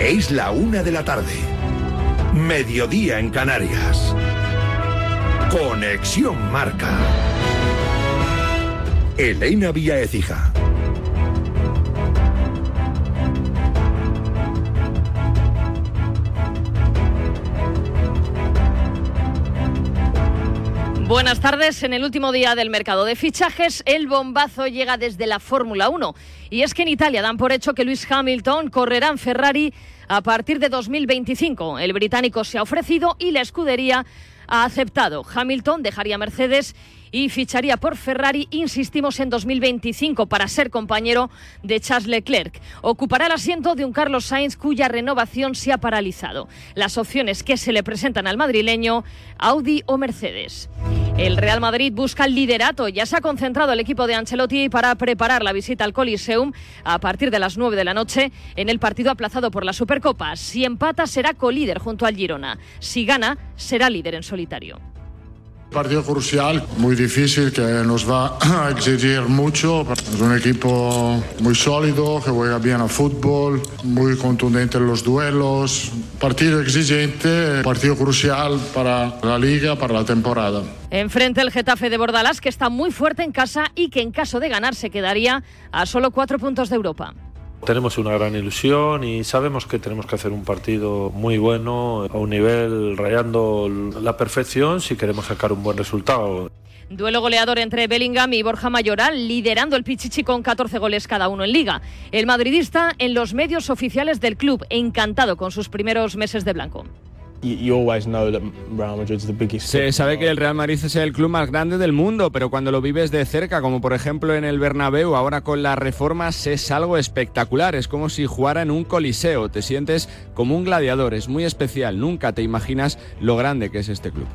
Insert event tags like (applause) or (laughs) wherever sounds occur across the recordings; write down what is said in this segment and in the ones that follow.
Es la una de la tarde. Mediodía en Canarias. Conexión Marca. Elena Vía Ecija. Buenas tardes. En el último día del mercado de fichajes, el bombazo llega desde la Fórmula 1. Y es que en Italia dan por hecho que Luis Hamilton correrá en Ferrari a partir de 2025. El británico se ha ofrecido y la escudería ha aceptado. Hamilton dejaría Mercedes y ficharía por Ferrari, insistimos, en 2025 para ser compañero de Charles Leclerc. Ocupará el asiento de un Carlos Sainz cuya renovación se ha paralizado. Las opciones que se le presentan al madrileño, Audi o Mercedes. El Real Madrid busca el liderato. Ya se ha concentrado el equipo de Ancelotti para preparar la visita al Coliseum a partir de las 9 de la noche en el partido aplazado por la Supercopa. Si empata será colíder junto al Girona. Si gana será líder en solitario. Partido crucial, muy difícil, que nos va a exigir mucho. Es un equipo muy sólido, que juega bien al fútbol, muy contundente en los duelos. Partido exigente, partido crucial para la liga, para la temporada. Enfrente el Getafe de Bordalás, que está muy fuerte en casa y que en caso de ganar se quedaría a solo cuatro puntos de Europa. Tenemos una gran ilusión y sabemos que tenemos que hacer un partido muy bueno, a un nivel rayando la perfección si queremos sacar un buen resultado. Duelo goleador entre Bellingham y Borja Mayoral, liderando el Pichichi con 14 goles cada uno en liga. El madridista en los medios oficiales del club, encantado con sus primeros meses de blanco. Se sabe que el Real Madrid es el club más grande del mundo, pero cuando lo vives de cerca, como por ejemplo en el Bernabéu, ahora con las reformas, es algo espectacular. Es como si jugara en un coliseo. Te sientes como un gladiador. Es muy especial. Nunca te imaginas lo grande que es este club.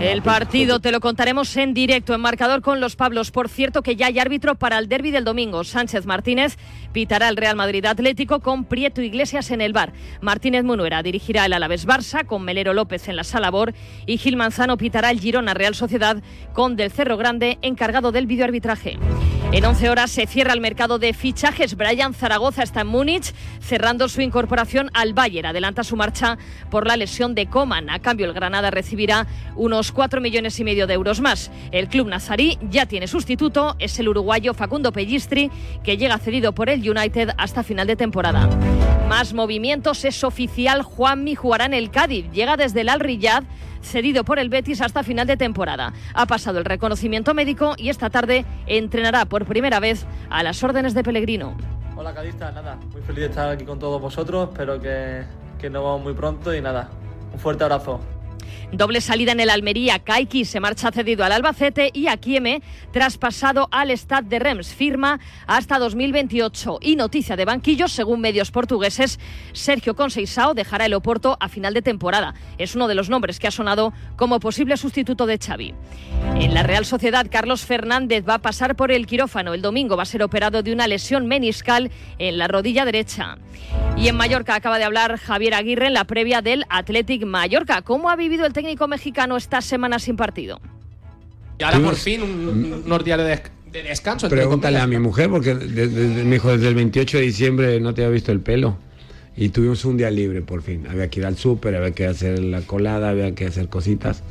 El partido te lo contaremos en directo en marcador con los Pablos. Por cierto, que ya hay árbitro para el derby del domingo. Sánchez Martínez pitará el Real Madrid Atlético con Prieto Iglesias en el bar. Martínez Munuera dirigirá el Alavés Barça con Melero López en la sala Bor y Gil Manzano pitará el Girona Real Sociedad con Del Cerro Grande encargado del videoarbitraje. En 11 horas se cierra el mercado de fichajes. Brian Zaragoza está en Múnich cerrando su incorporación al Bayern. Adelanta su marcha por la lesión de Coman. A cambio, el Granada recibirá unos 4 millones y medio de euros más. El club nazarí ya tiene sustituto. Es el uruguayo Facundo Pellistri que llega cedido por el United hasta final de temporada. Más movimientos. Es oficial. Juanmi jugará en el Cádiz. Llega desde el Al Riyad cedido por el Betis hasta final de temporada. Ha pasado el reconocimiento médico y esta tarde entrenará por primera vez a las órdenes de Pellegrino. Hola cadista, nada, muy feliz de estar aquí con todos vosotros, espero que, que nos vamos muy pronto y nada, un fuerte abrazo. Doble salida en el Almería. Kaiki se marcha cedido al Albacete y Akieme traspasado al Stade de Rems. Firma hasta 2028. Y noticia de banquillos, según medios portugueses, Sergio Conceição dejará el Oporto a final de temporada. Es uno de los nombres que ha sonado como posible sustituto de Xavi. En la Real Sociedad, Carlos Fernández va a pasar por el quirófano. El domingo va a ser operado de una lesión meniscal en la rodilla derecha. Y en Mallorca acaba de hablar Javier Aguirre en la previa del Athletic Mallorca. ¿Cómo ha vivido el técnico mexicano esta semana sin partido? Y ahora por fin un, unos días de, de descanso. Pregúntale a mi mujer, porque de- de- me dijo desde el 28 de diciembre no te había visto el pelo. Y tuvimos un día libre por fin. Había que ir al súper, había que hacer la colada, había que hacer cositas.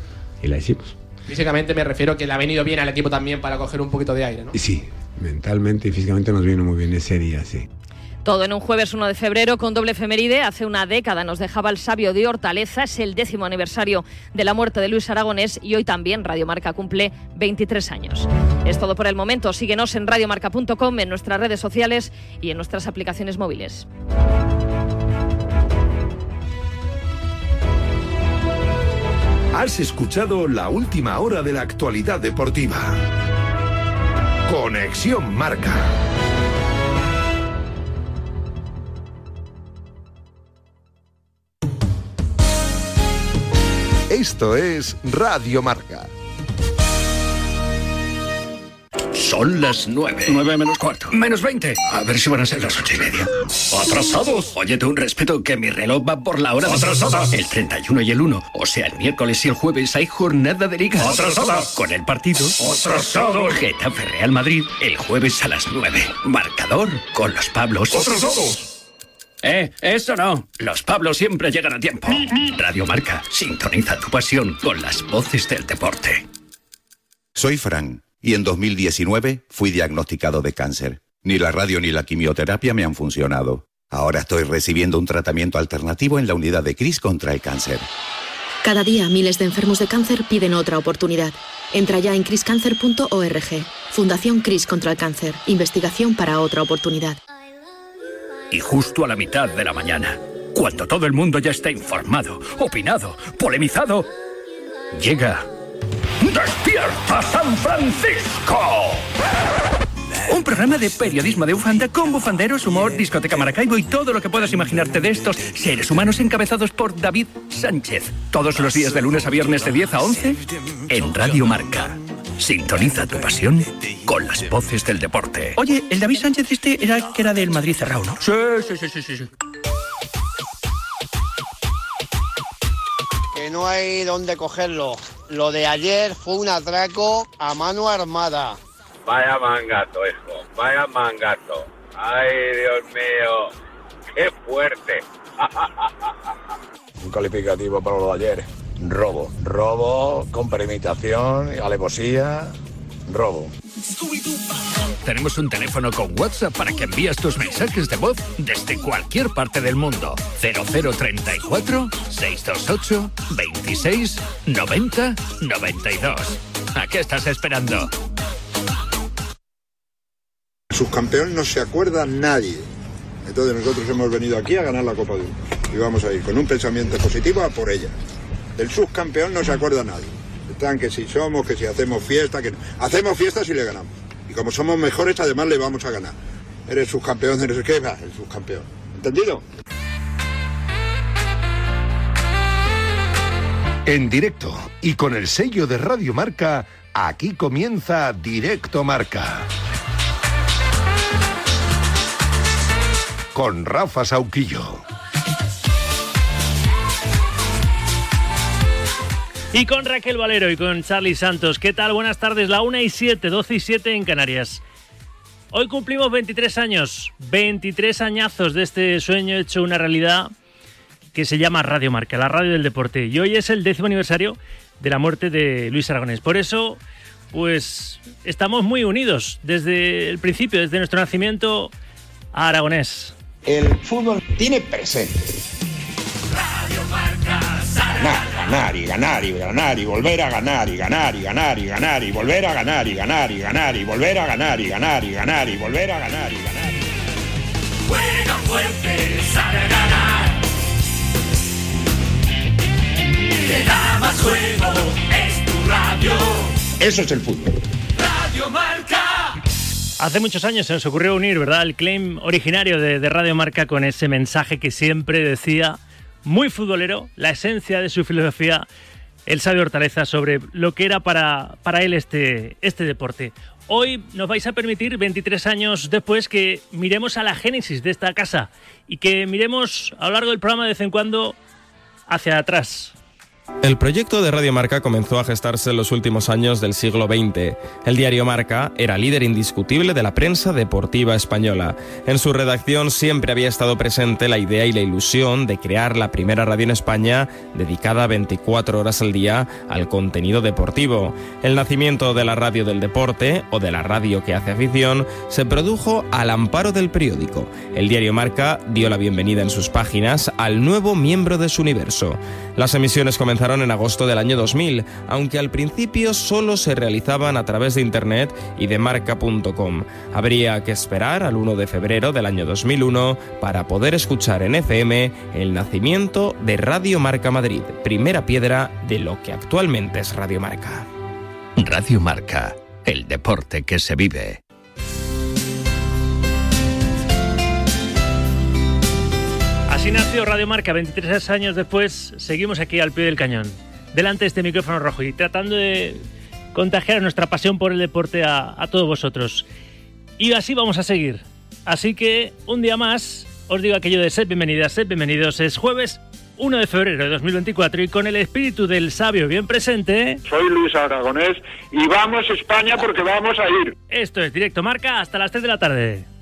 Y la hicimos. Físicamente me refiero que le ha venido bien al equipo también para coger un poquito de aire, ¿no? Y sí, mentalmente y físicamente nos vino muy bien ese día, sí. Todo en un jueves 1 de febrero con doble efeméride. Hace una década nos dejaba el sabio de Hortaleza. Es el décimo aniversario de la muerte de Luis Aragonés y hoy también Radio Marca cumple 23 años. Es todo por el momento. Síguenos en radiomarca.com, en nuestras redes sociales y en nuestras aplicaciones móviles. Has escuchado la última hora de la actualidad deportiva. Conexión Marca. Esto es Radio Marca. Son las nueve. Nueve menos cuarto. Menos veinte. A ver si van a ser las ocho y media. ¡Atrasados! Oye, tú un respeto que mi reloj va por la hora. de- ¡Atrasadas! El 31 y el 1. O sea, el miércoles y el jueves hay jornada de liga. ¡Atrasadas! Con el partido. ¡Atrasados! Getafe Real Madrid el jueves a las 9. Marcador con los Pablos. ¡Atrasados! Eh, eso no. Los Pablos siempre llegan a tiempo. Radio Marca, sintoniza tu pasión con las voces del deporte. Soy Fran y en 2019 fui diagnosticado de cáncer. Ni la radio ni la quimioterapia me han funcionado. Ahora estoy recibiendo un tratamiento alternativo en la unidad de CRIS contra el cáncer. Cada día miles de enfermos de cáncer piden otra oportunidad. Entra ya en criscancer.org. Fundación Cris contra el cáncer. Investigación para otra oportunidad. Y justo a la mitad de la mañana, cuando todo el mundo ya está informado, opinado, polemizado, llega ¡Despierta San Francisco! un programa de periodismo de bufanda con bufanderos, humor, discoteca Maracaibo y todo lo que puedas imaginarte de estos seres humanos encabezados por David Sánchez. Todos los días de lunes a viernes de 10 a 11 en Radio Marca. Sintoniza tu pasión con las voces del deporte. Oye, el David Sánchez este era que era del Madrid cerrado, ¿no? Sí, sí, sí, sí, sí. sí. Que no hay dónde cogerlo. Lo de ayer fue un atraco a mano armada. Vaya mangato, hijo. Vaya mangato. Ay, Dios mío. Qué fuerte. (laughs) Un calificativo para lo de ayer. Robo. Robo con premeditación, alevosía. Robo. Tenemos un teléfono con WhatsApp para que envíes tus mensajes de voz desde cualquier parte del mundo. 0034 628 26 90 92. ¿A qué estás esperando? Subcampeón no se acuerda nadie. Entonces nosotros hemos venido aquí a ganar la Copa del Mundo. Y vamos a ir con un pensamiento positivo a por ella. Del subcampeón no se acuerda nadie. Están que si somos, que si hacemos fiesta, que no. Hacemos fiesta si le ganamos. Y como somos mejores, además le vamos a ganar. Eres subcampeón, eres qué, va, el subcampeón. ¿Entendido? En directo y con el sello de Radio Marca, aquí comienza Directo Marca. Con Rafa Sauquillo. Y con Raquel Valero y con Charlie Santos. ¿Qué tal? Buenas tardes. La 1 y 7, 12 y 7 en Canarias. Hoy cumplimos 23 años, 23 añazos de este sueño hecho una realidad que se llama Radio Marca, la radio del deporte. Y hoy es el décimo aniversario de la muerte de Luis Aragonés. Por eso, pues estamos muy unidos desde el principio, desde nuestro nacimiento a Aragonés. El fútbol tiene presente. Ganar, ganar y ganar y ganar y volver a ganar y ganar y ganar y ganar y volver a ganar y ganar y ganar y volver a ganar y ganar y ganar y volver a ganar y ganar. Juega fuerte, sabe ganar. Te da más juego, es tu radio. Eso es el fútbol. Radio Marca. Hace muchos años se nos ocurrió unir, ¿verdad?, el claim originario de, de Radio Marca con ese mensaje que siempre decía, muy futbolero, la esencia de su filosofía, el sabio Hortaleza, sobre lo que era para, para él este, este deporte. Hoy nos vais a permitir, 23 años después, que miremos a la génesis de esta casa y que miremos a lo largo del programa de vez en cuando hacia atrás. El proyecto de Radio Marca comenzó a gestarse en los últimos años del siglo XX. El diario Marca era líder indiscutible de la prensa deportiva española. En su redacción siempre había estado presente la idea y la ilusión de crear la primera radio en España dedicada 24 horas al día al contenido deportivo. El nacimiento de la radio del deporte o de la radio que hace afición se produjo al amparo del periódico. El diario Marca dio la bienvenida en sus páginas al nuevo miembro de su universo. Las emisiones comenzaron en agosto del año 2000, aunque al principio solo se realizaban a través de internet y de marca.com. Habría que esperar al 1 de febrero del año 2001 para poder escuchar en FM el nacimiento de Radio Marca Madrid, primera piedra de lo que actualmente es Radio Marca. Radio Marca, el deporte que se vive. Así nació Radio Marca, 23 años después, seguimos aquí al pie del cañón, delante de este micrófono rojo y tratando de contagiar nuestra pasión por el deporte a, a todos vosotros. Y así vamos a seguir. Así que un día más os digo aquello de sed bienvenidas, sed bienvenidos. Es jueves 1 de febrero de 2024 y con el espíritu del sabio bien presente. Soy Luis Aragonés y vamos España porque vamos a ir. Esto es Directo Marca hasta las 3 de la tarde.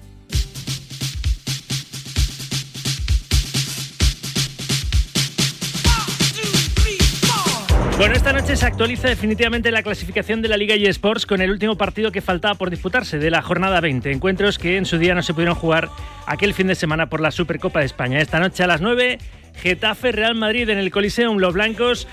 Bueno, esta noche se actualiza definitivamente la clasificación de la Liga eSports con el último partido que faltaba por disputarse de la jornada 20. Encuentros que en su día no se pudieron jugar aquel fin de semana por la Supercopa de España. Esta noche a las 9, Getafe Real Madrid en el Coliseum. Los blancos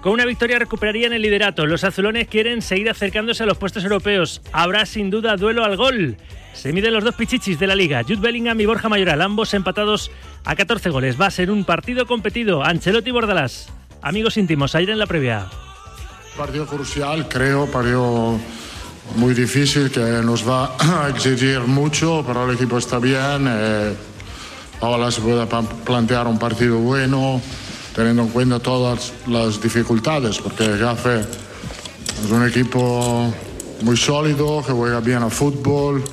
con una victoria recuperarían el liderato. Los azulones quieren seguir acercándose a los puestos europeos. Habrá sin duda duelo al gol. Se miden los dos pichichis de la liga, Jude Bellingham y Borja Mayoral, ambos empatados a 14 goles. Va a ser un partido competido. Ancelotti y Bordalás. Amigos íntimos, ayer en la previa. Partido crucial, creo, partido muy difícil que nos va (clears throat) a exigir mucho, pero el equipo está bien. Eh, ahora se puede plantear un partido bueno, teniendo en cuenta todas las dificultades, porque Gafe es un equipo muy sólido, que juega bien a fútbol,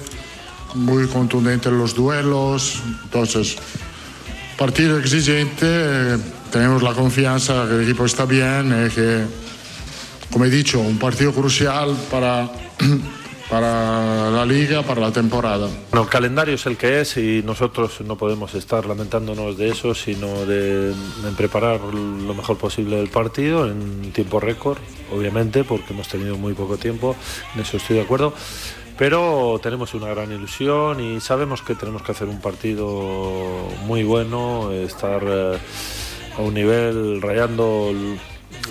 muy contundente en los duelos. Entonces, partido exigente, eh, tenemos la confianza que el equipo está bien, eh, que, como he dicho, un partido crucial para, (clears throat) para la liga, para la temporada. El calendario es el que es y nosotros no podemos estar lamentándonos de eso, sino de, en preparar lo mejor posible el partido en tiempo récord, obviamente, porque hemos tenido muy poco tiempo, en eso estoy de acuerdo. Pero tenemos una gran ilusión y sabemos que tenemos que hacer un partido muy bueno, estar eh, a un nivel rayando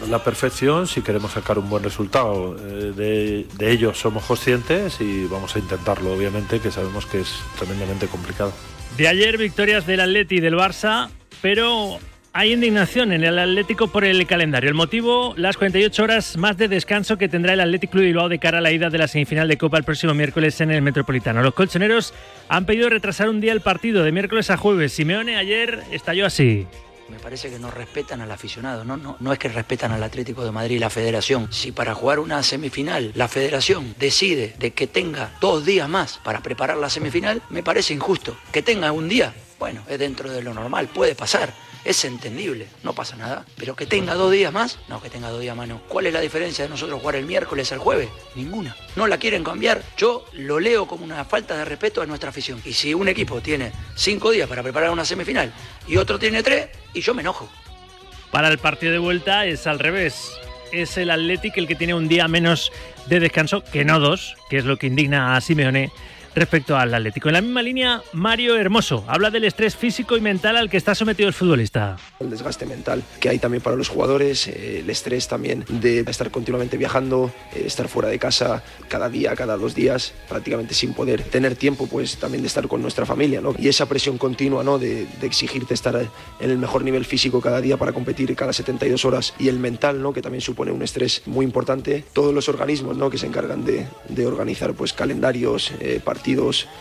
la perfección si queremos sacar un buen resultado. Eh, de, de ello somos conscientes y vamos a intentarlo, obviamente, que sabemos que es tremendamente complicado. De ayer, victorias del Atleti y del Barça, pero hay indignación en el Atlético por el calendario. El motivo, las 48 horas más de descanso que tendrá el Athletic Club Bilbao de cara a la ida de la semifinal de Copa el próximo miércoles en el Metropolitano. Los colchoneros han pedido retrasar un día el partido de miércoles a jueves. Simeone ayer estalló así. Me parece que no respetan al aficionado, ¿no? No, no es que respetan al Atlético de Madrid y la federación. Si para jugar una semifinal la federación decide de que tenga dos días más para preparar la semifinal, me parece injusto. Que tenga un día, bueno, es dentro de lo normal, puede pasar. Es entendible, no pasa nada. Pero que tenga dos días más, no, que tenga dos días más no. ¿Cuál es la diferencia de nosotros jugar el miércoles al jueves? Ninguna. No la quieren cambiar. Yo lo leo como una falta de respeto a nuestra afición. Y si un equipo tiene cinco días para preparar una semifinal y otro tiene tres, y yo me enojo. Para el partido de vuelta es al revés. Es el Athletic el que tiene un día menos de descanso, que no dos, que es lo que indigna a Simeone respecto al Atlético. En la misma línea, Mario Hermoso habla del estrés físico y mental al que está sometido el futbolista. el desgaste mental que hay también para los jugadores, eh, el estrés también de estar continuamente viajando, eh, estar fuera de casa cada día, cada dos días, prácticamente sin poder tener tiempo pues también de estar con nuestra familia, ¿no? Y esa presión continua, ¿no? De, de exigirte estar en el mejor nivel físico cada día para competir cada 72 horas y el mental, ¿no? Que también supone un estrés muy importante. Todos los organismos, ¿no? Que se encargan de, de organizar pues calendarios, eh, partidos,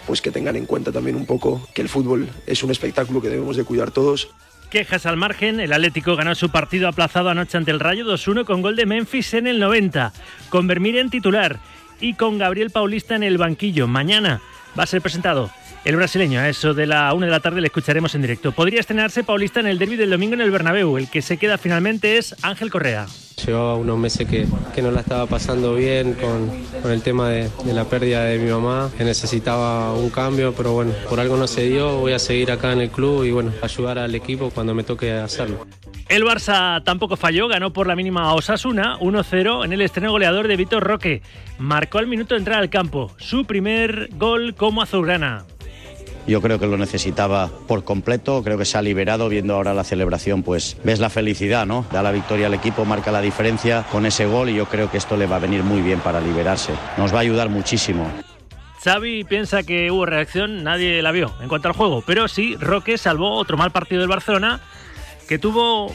pues que tengan en cuenta también un poco que el fútbol es un espectáculo que debemos de cuidar todos. Quejas al margen, el Atlético ganó su partido aplazado anoche ante el Rayo 2-1 con gol de Memphis en el 90, con Vermir en titular y con Gabriel Paulista en el banquillo. Mañana va a ser presentado el brasileño. A eso de la 1 de la tarde le escucharemos en directo. Podría estrenarse Paulista en el derby del domingo en el Bernabéu. El que se queda finalmente es Ángel Correa. Llevaba unos meses que, que no la estaba pasando bien con, con el tema de, de la pérdida de mi mamá, que necesitaba un cambio, pero bueno, por algo no se dio, voy a seguir acá en el club y bueno, ayudar al equipo cuando me toque hacerlo. El Barça tampoco falló, ganó por la mínima a Osasuna 1-0 en el estreno goleador de Vitor Roque. Marcó al minuto de entrar al campo, su primer gol como azulgrana. Yo creo que lo necesitaba por completo, creo que se ha liberado viendo ahora la celebración, pues ves la felicidad, ¿no? Da la victoria al equipo, marca la diferencia con ese gol y yo creo que esto le va a venir muy bien para liberarse. Nos va a ayudar muchísimo. Xavi piensa que hubo reacción, nadie la vio en cuanto al juego, pero sí, Roque salvó otro mal partido del Barcelona que tuvo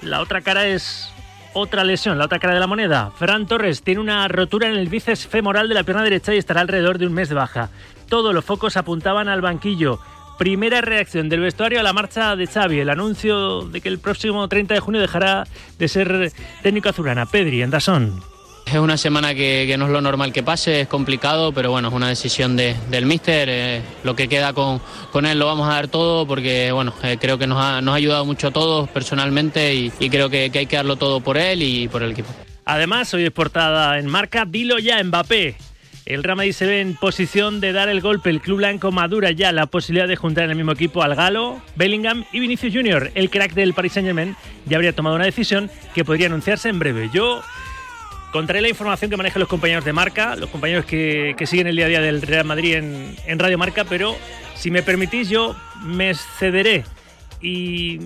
la otra cara es otra lesión, la otra cara de la moneda. Ferran Torres tiene una rotura en el bíceps femoral de la pierna derecha y estará alrededor de un mes de baja. Todos los focos apuntaban al banquillo. Primera reacción del vestuario a la marcha de Xavi, el anuncio de que el próximo 30 de junio dejará de ser técnico azulana. Pedri, en Dazón. Es una semana que, no es lo normal que pase, es complicado, pero bueno, es una decisión de, del míster. Eh, lo que queda con, él lo vamos a dar todo porque bueno, eh, creo que nos ha, ayudado mucho a todos personalmente y, creo que, hay que darlo todo por él y por el equipo. Además, hoy es portada en marca, dilo ya Mbappé. El Real Madrid se ve en posición de dar el golpe. El club blanco madura ya la posibilidad de juntar en el mismo equipo al Galo, Bellingham y Vinicius Junior. El crack del Paris Saint-Germain ya habría tomado una decisión que podría anunciarse en breve. Yo Contaré la información que manejan los compañeros de marca, los compañeros que, que siguen el día a día del Real Madrid en, en, Radio Marca, pero si me permitís, yo me cederé y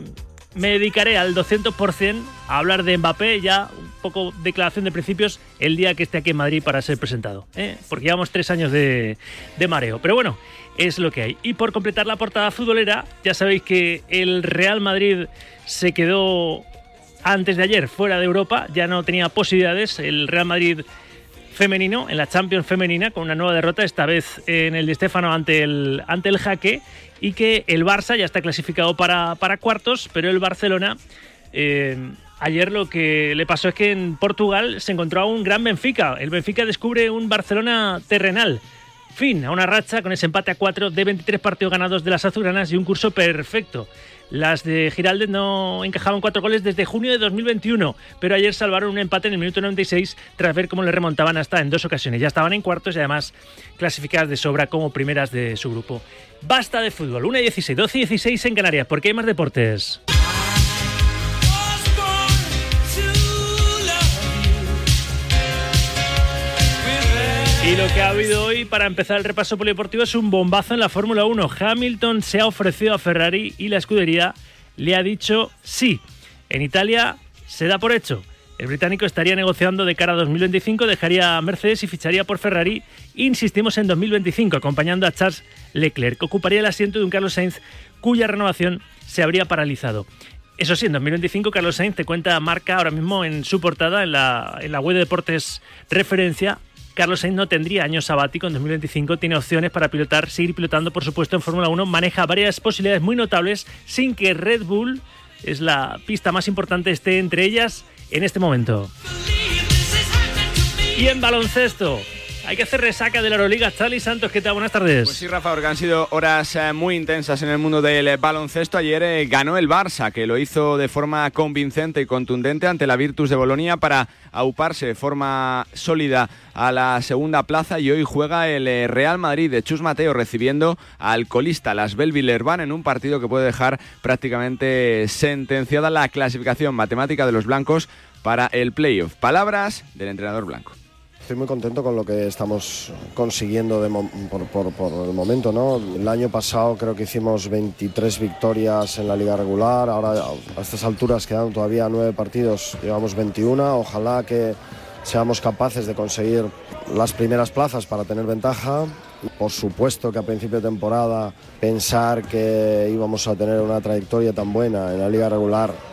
me dedicaré al 200% a hablar de Mbappé, ya un poco declaración de principios, el día que esté aquí en Madrid para ser presentado. ¿eh? Porque llevamos tres años de, de mareo. Pero bueno, es lo que hay. Y por completar la portada futbolera, ya sabéis que el Real Madrid se quedó antes de ayer fuera de Europa, ya no tenía posibilidades el Real Madrid femenino en la Champions femenina con una nueva derrota, esta vez en el de Estefano ante el, ante el jaque y que el Barça ya está clasificado para, para cuartos, pero el Barcelona eh, ayer lo que le pasó es que en Portugal se encontró a un gran Benfica. El Benfica descubre un Barcelona terrenal. Fin a una racha con ese empate a 4 de 23 partidos ganados de las azulgranas y un curso perfecto. Las de Giraldez no encajaban cuatro goles desde junio de 2021, pero ayer salvaron un empate en el minuto 96 tras ver cómo le remontaban hasta en dos ocasiones. Ya estaban en cuartos y además clasificadas de sobra como primeras de su grupo. Basta de fútbol, 1 y 16, 12 y 16 en Canarias, porque hay más deportes. Y lo que ha habido hoy para empezar el repaso polideportivo es un bombazo en la Fórmula 1. Hamilton se ha ofrecido a Ferrari y la escudería le ha dicho sí. En Italia se da por hecho. El británico estaría negociando de cara a 2025, dejaría a Mercedes y ficharía por Ferrari. Insistimos en 2025, acompañando a Charles Leclerc, que ocuparía el asiento de un Carlos Sainz cuya renovación se habría paralizado. Eso sí, en 2025 Carlos Sainz te cuenta marca ahora mismo en su portada, en la, en la web de deportes referencia, Carlos Sainz no tendría año sabático en 2025, tiene opciones para pilotar, seguir pilotando, por supuesto, en Fórmula 1, maneja varias posibilidades muy notables sin que Red Bull, es la pista más importante, esté entre ellas en este momento. Y en baloncesto, hay que hacer resaca de la Euroliga. Charlie Santos, ¿qué tal? Buenas tardes. Pues sí, Rafa, porque han sido horas eh, muy intensas en el mundo del eh, baloncesto. Ayer eh, ganó el Barça, que lo hizo de forma convincente y contundente ante la Virtus de Bolonia para auparse de forma sólida a la segunda plaza y hoy juega el Real Madrid de Chus Mateo recibiendo al colista Las Belvillerban en un partido que puede dejar prácticamente sentenciada la clasificación matemática de los blancos para el playoff. Palabras del entrenador blanco estoy muy contento con lo que estamos consiguiendo por, el momento. ¿no? El año pasado creo que hicimos 23 victorias en la liga regular, ahora a estas alturas quedan todavía nueve partidos, llevamos 21, ojalá que seamos capaces de conseguir las primeras plazas para tener ventaja. Por supuesto que a principio de temporada pensar que íbamos a tener una trayectoria tan buena en la liga regular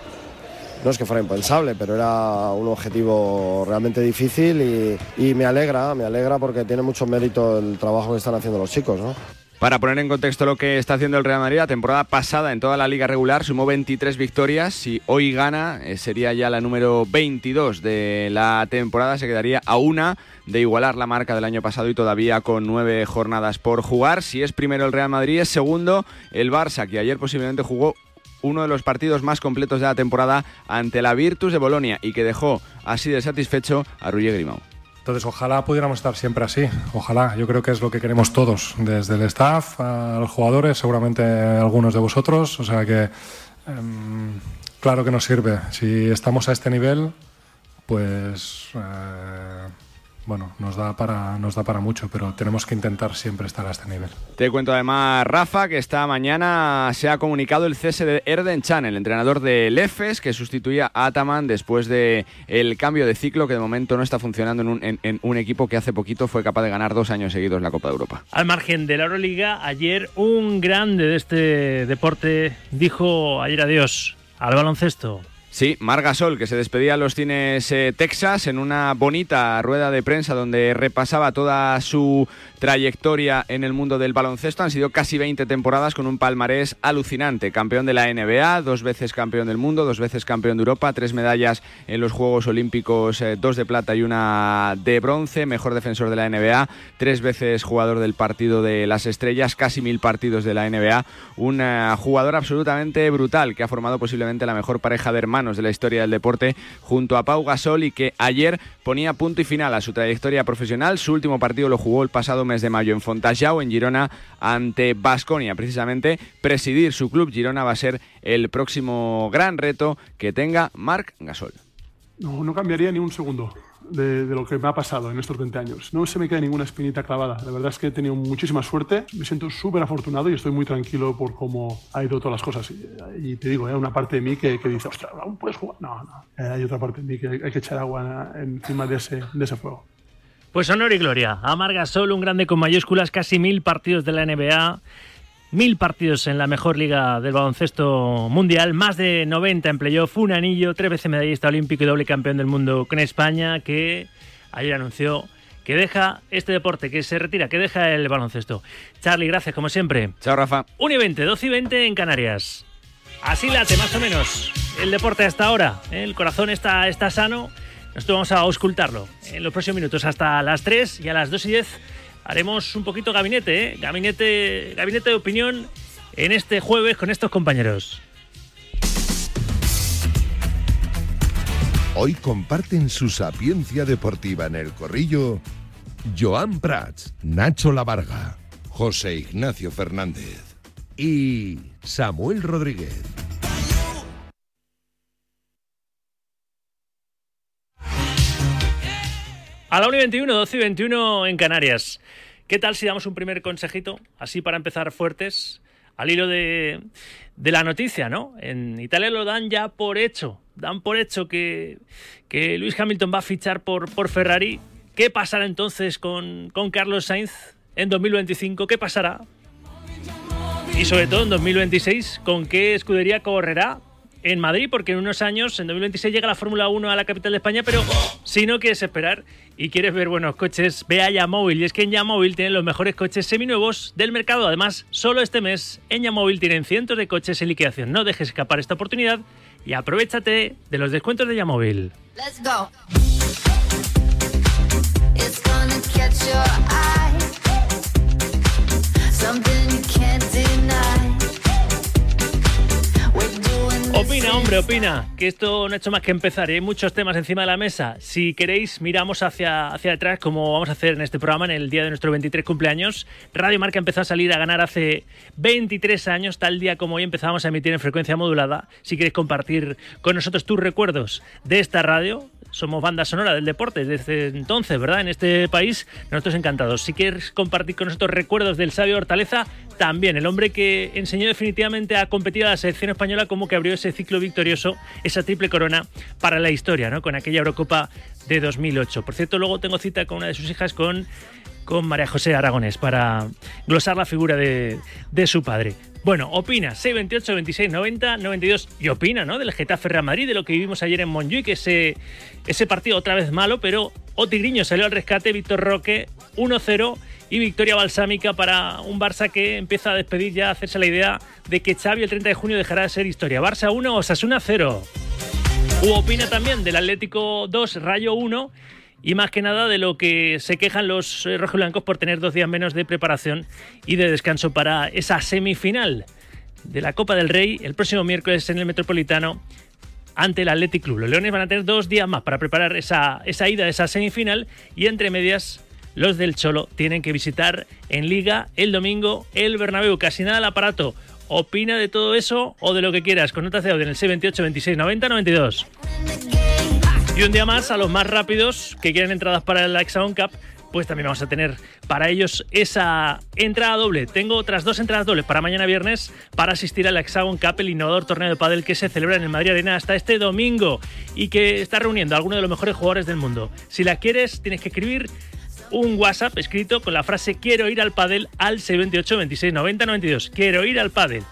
no es que fuera impensable, pero era un objetivo realmente difícil y, me alegra, me alegra porque tiene mucho mérito el trabajo que están haciendo los chicos, ¿no? Para poner en contexto lo que está haciendo el Real Madrid, la temporada pasada en toda la liga regular sumó 23 victorias. Si hoy gana, eh, sería ya la número 22 de la temporada. Se quedaría a una de igualar la marca del año pasado y todavía con nueve jornadas por jugar. Si es primero el Real Madrid, es segundo el Barça, que ayer posiblemente jugó uno de los partidos más completos de la temporada ante la Virtus de Bolonia y que dejó así de satisfecho a Ruye Grimau. Entonces, ojalá pudiéramos estar siempre así. Ojalá. Yo creo que es lo que queremos todos, desde el staff a los jugadores, seguramente algunos de vosotros. O sea que, eh, claro que nos sirve. Si estamos a este nivel, pues. Eh, bueno, nos da para nos da para mucho, pero tenemos que intentar siempre estar a este nivel. Te cuento además, Rafa, que esta mañana se ha comunicado el cese de Erden Chan, el entrenador de Lefes, que sustituía a Ataman después de el cambio de ciclo que de momento no está funcionando en un, en, en un equipo que hace poquito fue capaz de ganar dos años seguidos la Copa de Europa. Al margen de la Euroliga, ayer un grande de este deporte dijo ayer adiós al baloncesto. Sí, Margasol, que se despedía a los cines eh, Texas en una bonita rueda de prensa donde repasaba toda su trayectoria en el mundo del baloncesto. Han sido casi 20 temporadas con un palmarés alucinante. Campeón de la NBA, dos veces campeón del mundo, dos veces campeón de Europa, tres medallas en los Juegos Olímpicos, eh, dos de plata y una de bronce, mejor defensor de la NBA, tres veces jugador del partido de las estrellas, casi mil partidos de la NBA. Un jugador absolutamente brutal que ha formado posiblemente la mejor pareja de hermanos de la historia del deporte junto a Pau Gasol y que ayer ponía punto y final a su trayectoria profesional. Su último partido lo jugó el pasado mes de mayo en Fontajau, en Girona, ante Basconia. Precisamente, presidir su club Girona va a ser el próximo gran reto que tenga Marc Gasol. No, no cambiaría ni un segundo de, lo que me ha pasado en estos 20 años. No se me queda ninguna espinita clavada. La verdad es que he tenido muchísima suerte. Me siento súper afortunado y estoy muy tranquilo por cómo ha ido todas las cosas. Y, te digo, hay una parte de mí que, que dice, ostras, ¿aún puedes jugar? No, no. Eh, hay otra parte de mí que hay que echar agua encima de ese, de ese fuego. Pues honor y gloria. A Margasol, un grande con mayúsculas, casi mil partidos de la NBA. Mil partidos en la mejor liga del baloncesto mundial, más de 90 en playoff, un anillo, tres veces medallista olímpico y doble campeón del mundo con España, que ayer anunció que deja este deporte, que se retira, que deja el baloncesto. Charlie, gracias como siempre. Chao, Rafa. 1 y 20, 12 y 20 en Canarias. Así late más o menos el deporte hasta ahora. El corazón está, está sano. Nosotros vamos a auscultarlo en los próximos minutos hasta las 3 y a las 2 y 10 haremos un poquito gabinete, ¿eh? gabinete, gabinete de opinión en este jueves con estos compañeros. Hoy comparten su sapiencia deportiva en el corrillo Joan Prats, Nacho Lavarga, José Ignacio Fernández y Samuel Rodríguez. A la 1 y 21, 12 y 21 en Canarias. ¿Qué tal si damos un primer consejito, así para empezar fuertes, al hilo de, la noticia, ¿no? En Italia lo dan ya por hecho, dan por hecho que, Luis Hamilton va a fichar por, Ferrari. ¿Qué pasará entonces con Carlos Sainz en 2025? ¿Qué pasará? Y sobre todo en 2026, ¿con qué escudería correrá? En Madrid, porque en unos años, en 2026, llega la Fórmula 1 a la capital de España, pero si no quieres esperar y quieres ver buenos coches, ve a Yamóvil. Y es que en Yamóvil tienen los mejores coches seminuevos del mercado. Además, solo este mes en Yamóvil tienen cientos de coches en liquidación. No dejes escapar esta oportunidad y aprovechate de los descuentos de Yamóvil. Let's. Something you can't deny. Opina, hombre, opina, que esto no ha hecho más que empezar. ¿eh? Hay muchos temas encima de la mesa. Si queréis, miramos hacia, hacia atrás, como vamos a hacer en este programa, en el día de nuestro 23 cumpleaños. Radio Marca empezó a salir a ganar hace 23 años, tal día como hoy empezamos a emitir en frecuencia modulada. Si queréis compartir con nosotros tus recuerdos de esta radio, somos banda sonora del deporte desde entonces, ¿verdad? En este país, nosotros encantados. Si quieres compartir con nosotros recuerdos del sabio Hortaleza, también el hombre que enseñó definitivamente a competir a la selección española como que abrió ese ciclo victorioso, esa triple corona para la historia, ¿no? Con aquella Eurocopa de 2008. Por cierto, luego tengo cita con una de sus hijas con con María José Aragones para glosar la figura de, de su padre. Bueno, opina, 628, 26, 90, 92 y opina, ¿no? Del Getafe Real Madrid, de lo que vivimos ayer en Montjuic, ese, ese partido otra vez malo, pero Otigriño salió al rescate, Víctor Roque 1-0 y victoria balsámica para un Barça que empieza a despedir ya, a hacerse la idea de que Xavi el 30 de junio dejará de ser historia. Barça 1, Osasuna 0. U opina también del Atlético 2, Rayo 1 y más que nada de lo que se quejan los eh, rojiblancos por tener dos días menos de preparación y de descanso para esa semifinal de la Copa del Rey el próximo miércoles en el Metropolitano ante el Athletic Club. Los Leones van a tener dos días más para preparar esa, esa ida esa semifinal y entre medias los del Cholo tienen que visitar en Liga el domingo el Bernabéu. Casi nada al aparato. Opina de todo eso o de lo que quieras con notas de audio en el 628 26 90 92. Y un día más, a los más rápidos que quieren entradas para el Hexagon Cup, pues también vamos a tener para ellos esa entrada doble. Tengo otras dos entradas dobles para mañana viernes para asistir al Hexagon Cup, el innovador torneo de pádel que se celebra en el Madrid Arena hasta este domingo y que está reuniendo a algunos de los mejores jugadores del mundo. Si la quieres, tienes que escribir un WhatsApp escrito con la frase quiero ir al pádel al 628 26 90 92. Quiero ir al pádel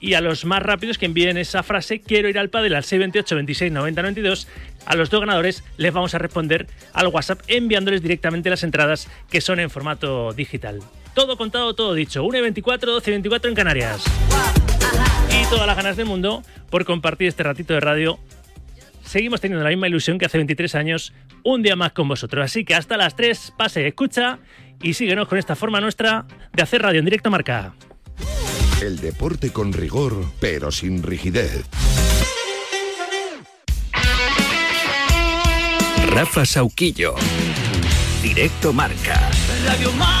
y a los más rápidos que envíen esa frase quiero ir al pádel al 628 26 90 92 a los dos ganadores les vamos a responder al WhatsApp enviándoles directamente las entradas que son en formato digital. Todo contado, todo dicho. 1 y 24, 12 y 24 en Canarias. Y todas las ganas del mundo por compartir este ratito de radio. Seguimos teniendo la misma ilusión que hace 23 años, un día más con vosotros. Así que hasta las 3, pase, escucha y síguenos con esta forma nuestra de hacer radio en directo marca. El deporte con rigor, pero sin rigidez. Rafa Sauquillo. Directo Marca. Radio Marca.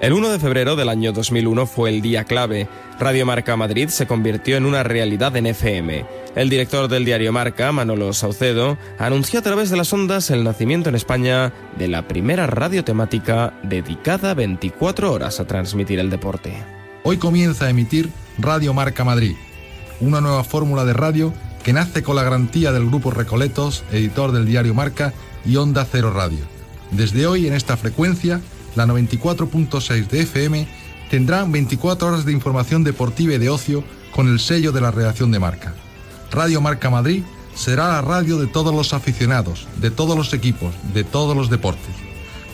El 1 de febrero del año 2001 fue el día clave. Radio Marca Madrid se convirtió en una realidad en FM. El director del diario Marca, Manolo Saucedo, anunció a través de las ondas el nacimiento en España de la primera radio temática dedicada 24 horas a transmitir el deporte. Hoy comienza a emitir Radio Marca Madrid, una nueva fórmula de radio que nace con la garantía del Grupo Recoletos, editor del diario Marca y Onda Cero Radio. Desde hoy en esta frecuencia, la 94.6 de FM tendrán 24 horas de información deportiva y de ocio con el sello de la redacción de Marca. Radio Marca Madrid será la radio de todos los aficionados, de todos los equipos, de todos los deportes.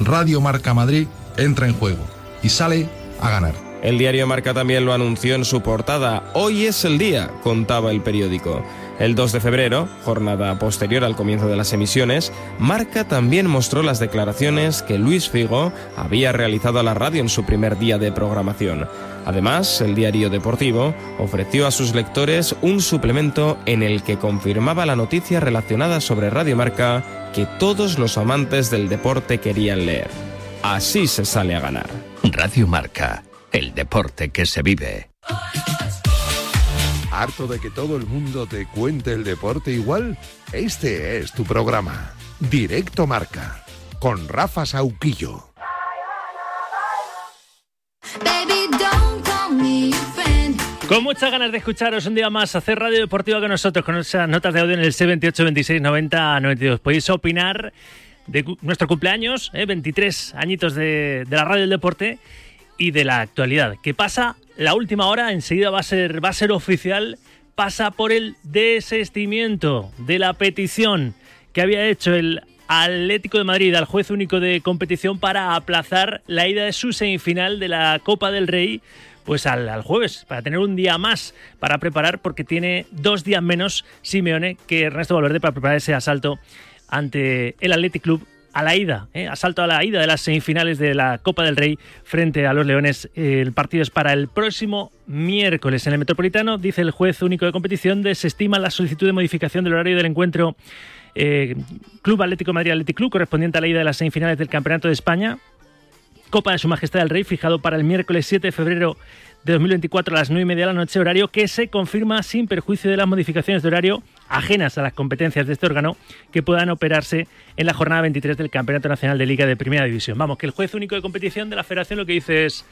Radio Marca Madrid entra en juego y sale a ganar. El diario Marca también lo anunció en su portada. Hoy es el día, contaba el periódico. El 2 de febrero, jornada posterior al comienzo de las emisiones, Marca también mostró las declaraciones que Luis Figo había realizado a la radio en su primer día de programación. Además, el diario deportivo ofreció a sus lectores un suplemento en el que confirmaba la noticia relacionada sobre Radio Marca que todos los amantes del deporte querían leer. Así se sale a ganar. Radio Marca, el deporte que se vive. ¿Harto de que todo el mundo te cuente el deporte igual? Este es tu programa. Directo Marca. Con Rafa Sauquillo. Con muchas ganas de escucharos un día más, hacer radio deportiva con nosotros, con esas notas de audio en el C28 26 90 92. Podéis opinar de nuestro cumpleaños, ¿eh? 23 añitos de, de la radio del deporte y de la actualidad. ¿Qué pasa? La última hora enseguida va a ser, va a ser oficial, pasa por el desestimiento de la petición que había hecho el Atlético de Madrid al juez único de competición para aplazar la ida de su semifinal de la Copa del Rey pues al, jueves, para tener un día más para preparar, porque tiene dos días menos Simeone que Ernesto Valverde para preparar ese asalto ante el Athletic Club a la ida, ¿eh? asalto a la ida de las semifinales de la Copa del Rey frente a los Leones. El partido es para el próximo miércoles en el Metropolitano. Dice el juez único de competición, desestima la solicitud de modificación del horario del encuentro eh, Club Atlético Madrid Athletic Club correspondiente a la ida de las semifinales del Campeonato de España. Copa de Su Majestad el Rey, fijado para el miércoles 7 de febrero de 2024 a las 9 y media de la noche, horario que se confirma sin perjuicio de las modificaciones de horario ajenas a las competencias de este órgano que puedan operarse en la jornada 23 del Campeonato Nacional de Liga de Primera División. Vamos, que el juez único de competición de la Federación lo que dice es,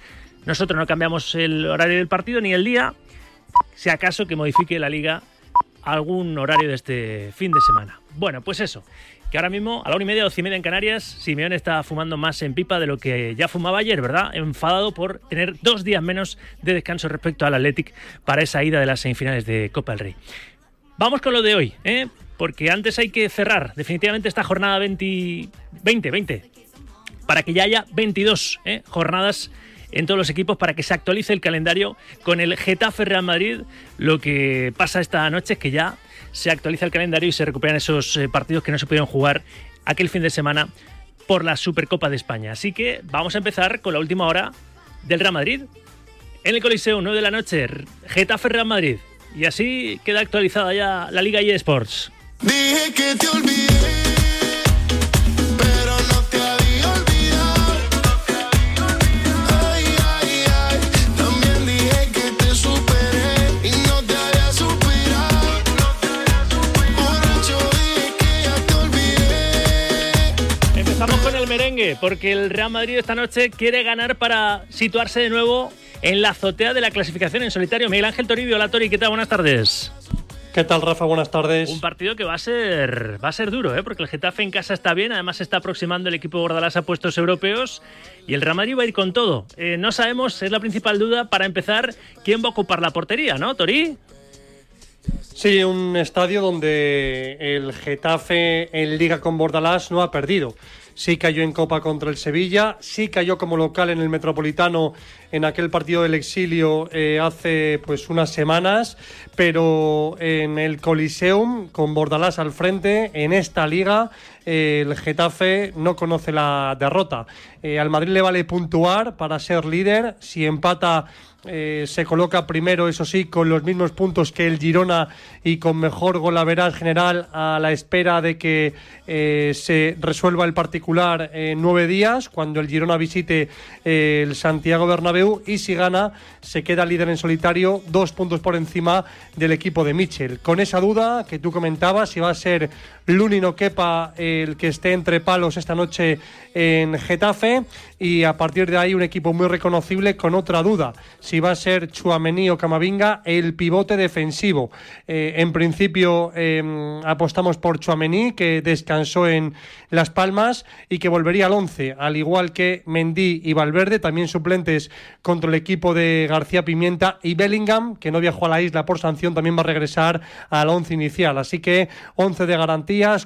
nosotros no cambiamos el horario del partido ni el día, si acaso que modifique la Liga algún horario de este fin de semana. Bueno, pues eso, que ahora mismo a la una y media, doce y media en Canarias, Simeone está fumando más en pipa de lo que ya fumaba ayer, ¿verdad? Enfadado por tener dos días menos de descanso respecto al Athletic para esa ida de las semifinales de Copa del Rey. Vamos con lo de hoy, ¿eh? Porque antes hay que cerrar definitivamente esta jornada 20, 20, 20 para que ya haya 22 ¿eh? jornadas en todos los equipos para que se actualice el calendario con el Getafe Real Madrid. Lo que pasa esta noche es que ya se actualiza el calendario y se recuperan esos eh, partidos que no se pudieron jugar aquel fin de semana por la Supercopa de España. Así que vamos a empezar con la última hora del Real Madrid. En el Coliseo, 9 de la noche, Getafe Real Madrid. Y así queda actualizada ya la Liga eSports. Dije que te olvidé, Porque el Real Madrid esta noche quiere ganar para situarse de nuevo en la azotea de la clasificación en solitario. Miguel Ángel Toribio, hola Tori, ¿qué tal? Buenas tardes. ¿Qué tal, Rafa? Buenas tardes. Un partido que va a ser, va a ser duro, ¿eh? porque el Getafe en casa está bien, además se está aproximando el equipo Bordalás a puestos europeos y el Real Madrid va a ir con todo. Eh, no sabemos, es la principal duda para empezar, quién va a ocupar la portería, ¿no, Tori? Sí, un estadio donde el Getafe en Liga con Bordalás no ha perdido. Sí cayó en Copa contra el Sevilla, sí cayó como local en el Metropolitano en aquel partido del exilio eh, hace pues unas semanas, pero en el Coliseum con Bordalás al frente en esta liga eh, el Getafe no conoce la derrota. Eh, al Madrid le vale puntuar para ser líder, si empata eh, se coloca primero, eso sí, con los mismos puntos que el Girona y con mejor golaveral general a la espera de que eh, se resuelva el particular en nueve días, cuando el Girona visite eh, el Santiago Bernabéu y si gana se queda líder en solitario, dos puntos por encima del equipo de Michel. Con esa duda que tú comentabas, si va a ser Luni no quepa el que esté entre palos esta noche en Getafe y a partir de ahí un equipo muy reconocible con otra duda, si va a ser Chuamení o Camavinga el pivote defensivo. Eh, en principio eh, apostamos por Chuamení que descansó en Las Palmas y que volvería al 11, al igual que Mendy y Valverde, también suplentes contra el equipo de García Pimienta y Bellingham, que no viajó a la isla por sanción, también va a regresar al 11 inicial. Así que 11 de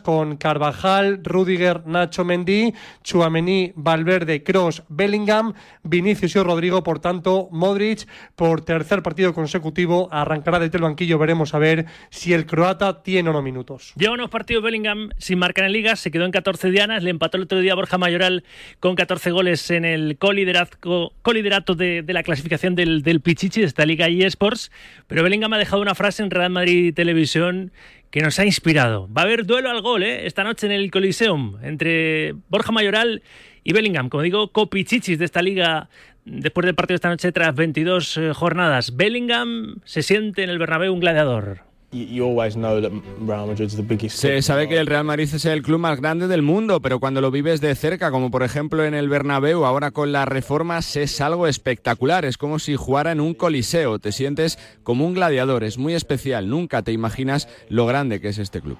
con Carvajal, Rudiger, Nacho Mendy, Chuamení, Valverde, Cross, Bellingham, Vinicius y Rodrigo, por tanto, Modric por tercer partido consecutivo arrancará desde el banquillo, veremos a ver si el croata tiene o no minutos. Lleva unos partidos Bellingham sin marcar en liga, se quedó en 14 dianas, le empató el otro día Borja Mayoral con 14 goles en el coliderato, coliderato de, de, la clasificación del, del Pichichi de esta liga eSports, pero Bellingham ha dejado una frase en Real Madrid Televisión que nos ha inspirado. Va a haber duelo al gol ¿eh? esta noche en el Coliseum entre Borja Mayoral y Bellingham, como digo, copichichis de esta liga después del partido de esta noche tras 22 eh, jornadas. Bellingham se siente en el Bernabéu un gladiador. Se sabe que el Real Madrid es el club más grande del mundo, pero cuando lo vives de cerca, como por ejemplo en el Bernabéu, ahora con las reformas, es algo espectacular. Es como si jugara en un coliseo. Te sientes como un gladiador. Es muy especial. Nunca te imaginas lo grande que es este club.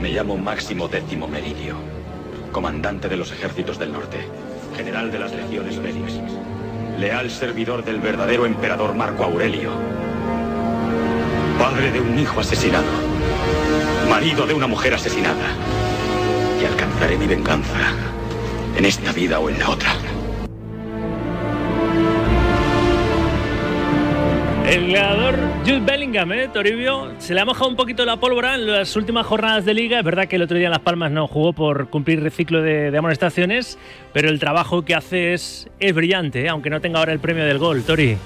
Me llamo Máximo Décimo Meridio, comandante de los ejércitos del norte, general de las legiones Félix, leal servidor del verdadero emperador Marco Aurelio, padre de un hijo asesinado, marido de una mujer asesinada, y alcanzaré mi venganza en esta vida o en la otra. El gladiador Jude Bellingham, ¿eh? Toribio, se le ha mojado un poquito la pólvora en las últimas jornadas de liga. Es verdad que el otro día en Las Palmas no jugó por cumplir el ciclo de, de amonestaciones, pero el trabajo que hace es, es brillante, ¿eh? aunque no tenga ahora el premio del gol, Tori.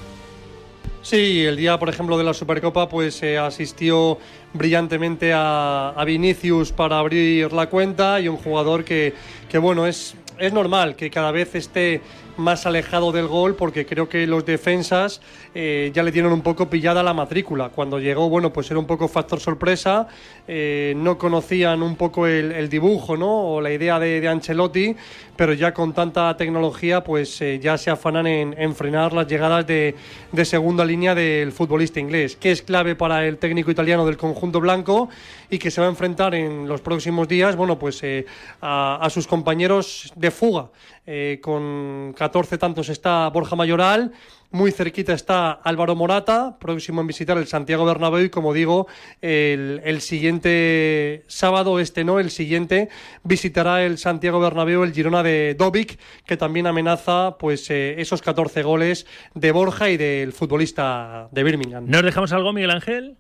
Sí, el día, por ejemplo, de la Supercopa, pues eh, asistió brillantemente a, a, Vinicius para abrir la cuenta y un jugador que, que bueno, es, es normal que cada vez esté más alejado del gol porque creo que los defensas eh, ya le dieron un poco pillada la matrícula. Cuando llegó, bueno, pues era un poco factor sorpresa, eh, no conocían un poco el, el, dibujo, ¿no? O la idea de, Ancelotti, pero ya con tanta tecnología, pues eh, ya se afanan en, en, frenar las llegadas de, de segunda línea del futbolista inglés, que es clave para el técnico italiano del conjunto blanco y que se va a enfrentar en los próximos días, bueno, pues a sus compañeros de fuga. Eh, con 14 tantos está Borja Mayoral, muy cerquita está Álvaro Morata, próximo en visitar el Santiago Bernabéu y como digo, el, el, siguiente sábado, este no, el siguiente, visitará el Santiago Bernabéu el Girona de Dobic, que también amenaza pues eh, esos 14 goles de Borja y del futbolista de Birmingham. ¿Nos dejamos algo, Miguel Ángel?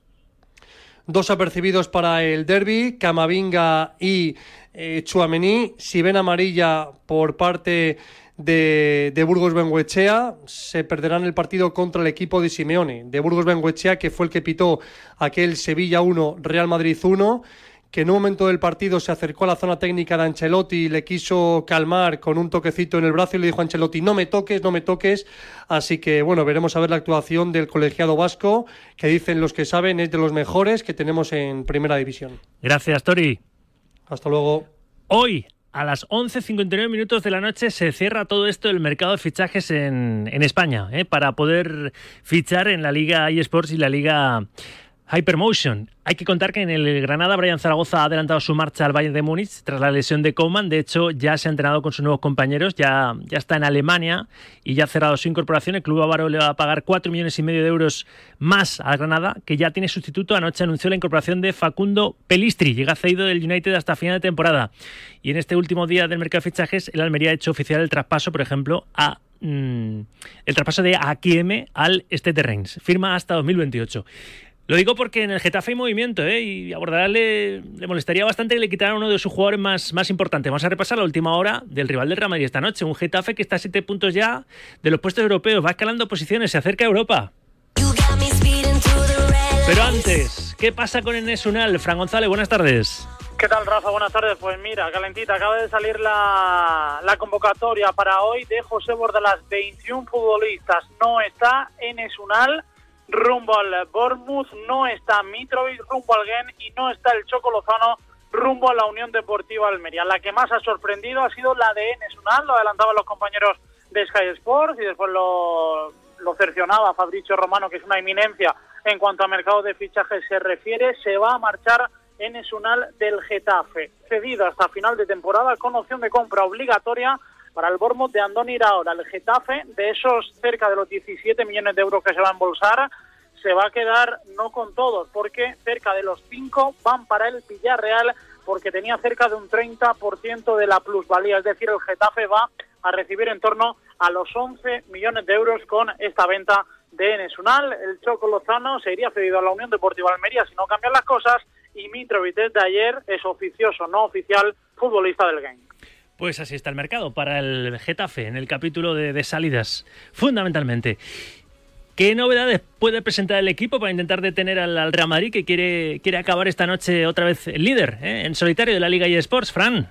Dos apercibidos para el derby, Camavinga y eh, Chuamení. Si ven amarilla por parte de, de Burgos Benguechea, se perderán el partido contra el equipo de Simeone, de Burgos Benguechea, que fue el que pitó aquel Sevilla 1, Real Madrid 1 que en un momento del partido se acercó a la zona técnica de Ancelotti y le quiso calmar con un toquecito en el brazo y le dijo a Ancelotti, no me toques, no me toques. Así que bueno, veremos a ver la actuación del colegiado vasco, que dicen los que saben es de los mejores que tenemos en primera división. Gracias, Tori. Hasta luego. Hoy, a las 11.59 minutos de la noche, se cierra todo esto el mercado de fichajes en, en España, ¿eh? para poder fichar en la Liga eSports y la Liga Hypermotion. Hay que contar que en el Granada, Brian Zaragoza ha adelantado su marcha al Bayern de Múnich tras la lesión de Coman. De hecho, ya se ha entrenado con sus nuevos compañeros, ya, ya está en Alemania y ya ha cerrado su incorporación. El club avaro le va a pagar 4 millones y medio de euros más a Granada, que ya tiene sustituto. Anoche anunció la incorporación de Facundo Pelistri. Llega cedido del United hasta final de temporada. Y en este último día del mercado de fichajes, el Almería ha hecho oficial el traspaso, por ejemplo, a mm, el traspaso de Akieme al Stade Reims. Firma hasta 2028. Lo digo porque en el Getafe hay movimiento, ¿eh? Y a Bordalás le, le molestaría bastante que le quitaran uno de sus jugadores más, más importantes. Vamos a repasar la última hora del rival del Real Madrid esta noche. Un Getafe que está a siete puntos ya de los puestos europeos. Va escalando posiciones, se acerca a Europa. Pero antes, ¿qué pasa con Enes Unal? Fran González, buenas tardes. ¿Qué tal, Rafa? Buenas tardes. Pues mira, calentita, acaba de salir la, la convocatoria para hoy de José Bordalas. 21 futbolistas. No está Enes Unal rumbo al Bournemouth, no está Mitrovic rumbo al Gen y no está el Choco Lozano rumbo a la Unión Deportiva Almería. La que más ha sorprendido ha sido la de Enes Unal, lo adelantaban los compañeros de Sky Sports y después lo, lo cercionaba Fabricio Romano, que es una eminencia en cuanto a mercado de fichajes se refiere, se va a marchar Enes Unal del Getafe, cedido hasta final de temporada con opción de compra obligatoria para el Bournemouth de Andoni Iraola. El Getafe, de esos cerca de los 17 millones de euros que se va a embolsar, se va a quedar no con todos, porque cerca de los 5 van para el Villarreal, porque tenía cerca de un 30% de la plusvalía. Es decir, el Getafe va a recibir en torno a los 11 millones de euros con esta venta de Enes Unal. El Choco Lozano se iría cedido a la Unión Deportiva Almería si no cambian las cosas. Y Mitrovic desde ayer es oficioso, no oficial, futbolista del game. Pues así está el mercado para el Getafe en el capítulo de, de salidas, fundamentalmente. ¿Qué novedades puede presentar el equipo para intentar detener al, al Real Madrid que quiere, quiere acabar esta noche otra vez líder eh, en solitario de la Liga eSports? Fran.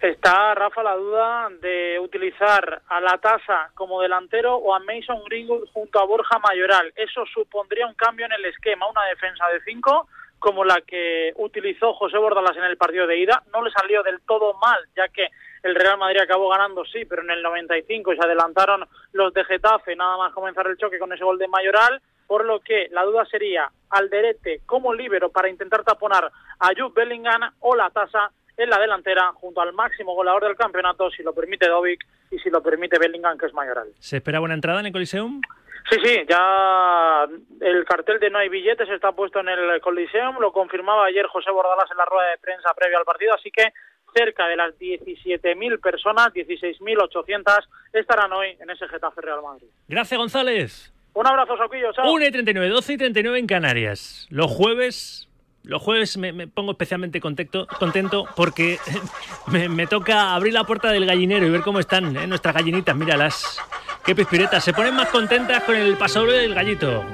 Está, Rafa, la duda de utilizar a la tasa como delantero o a Mason Greenwood junto a Borja Mayoral. Eso supondría un cambio en el esquema, una defensa de cinco como la que utilizó José Bordalas en el partido de ida. No le salió del todo mal, ya que el Real Madrid acabó ganando, sí, pero en el 95 se adelantaron los de Getafe, nada más comenzar el choque con ese gol de Mayoral, por lo que la duda sería Alderete como líbero para intentar taponar a Jude Bellingham o la tasa en la delantera junto al máximo goleador del campeonato, si lo permite Dovic y si lo permite Bellingham, que es Mayoral. ¿Se espera buena entrada en el Coliseum? Sí, sí, ya el cartel de no hay billetes está puesto en el Coliseum, lo confirmaba ayer José Bordalas en la rueda de prensa previa al partido, así que cerca de las 17.000 personas, 16.800, estarán hoy en ese Getafe Real Madrid. Gracias, González. Un abrazo, Soquillo, chao. 1 y 39, 12 y 39 en Canarias. Los jueves, los jueves me, me pongo especialmente contento, contento porque (laughs) me, me toca abrir la puerta del gallinero y ver cómo están ¿eh? nuestras gallinitas. Míralas. Qué pispiretas. Se ponen más contentas con el pasador del gallito.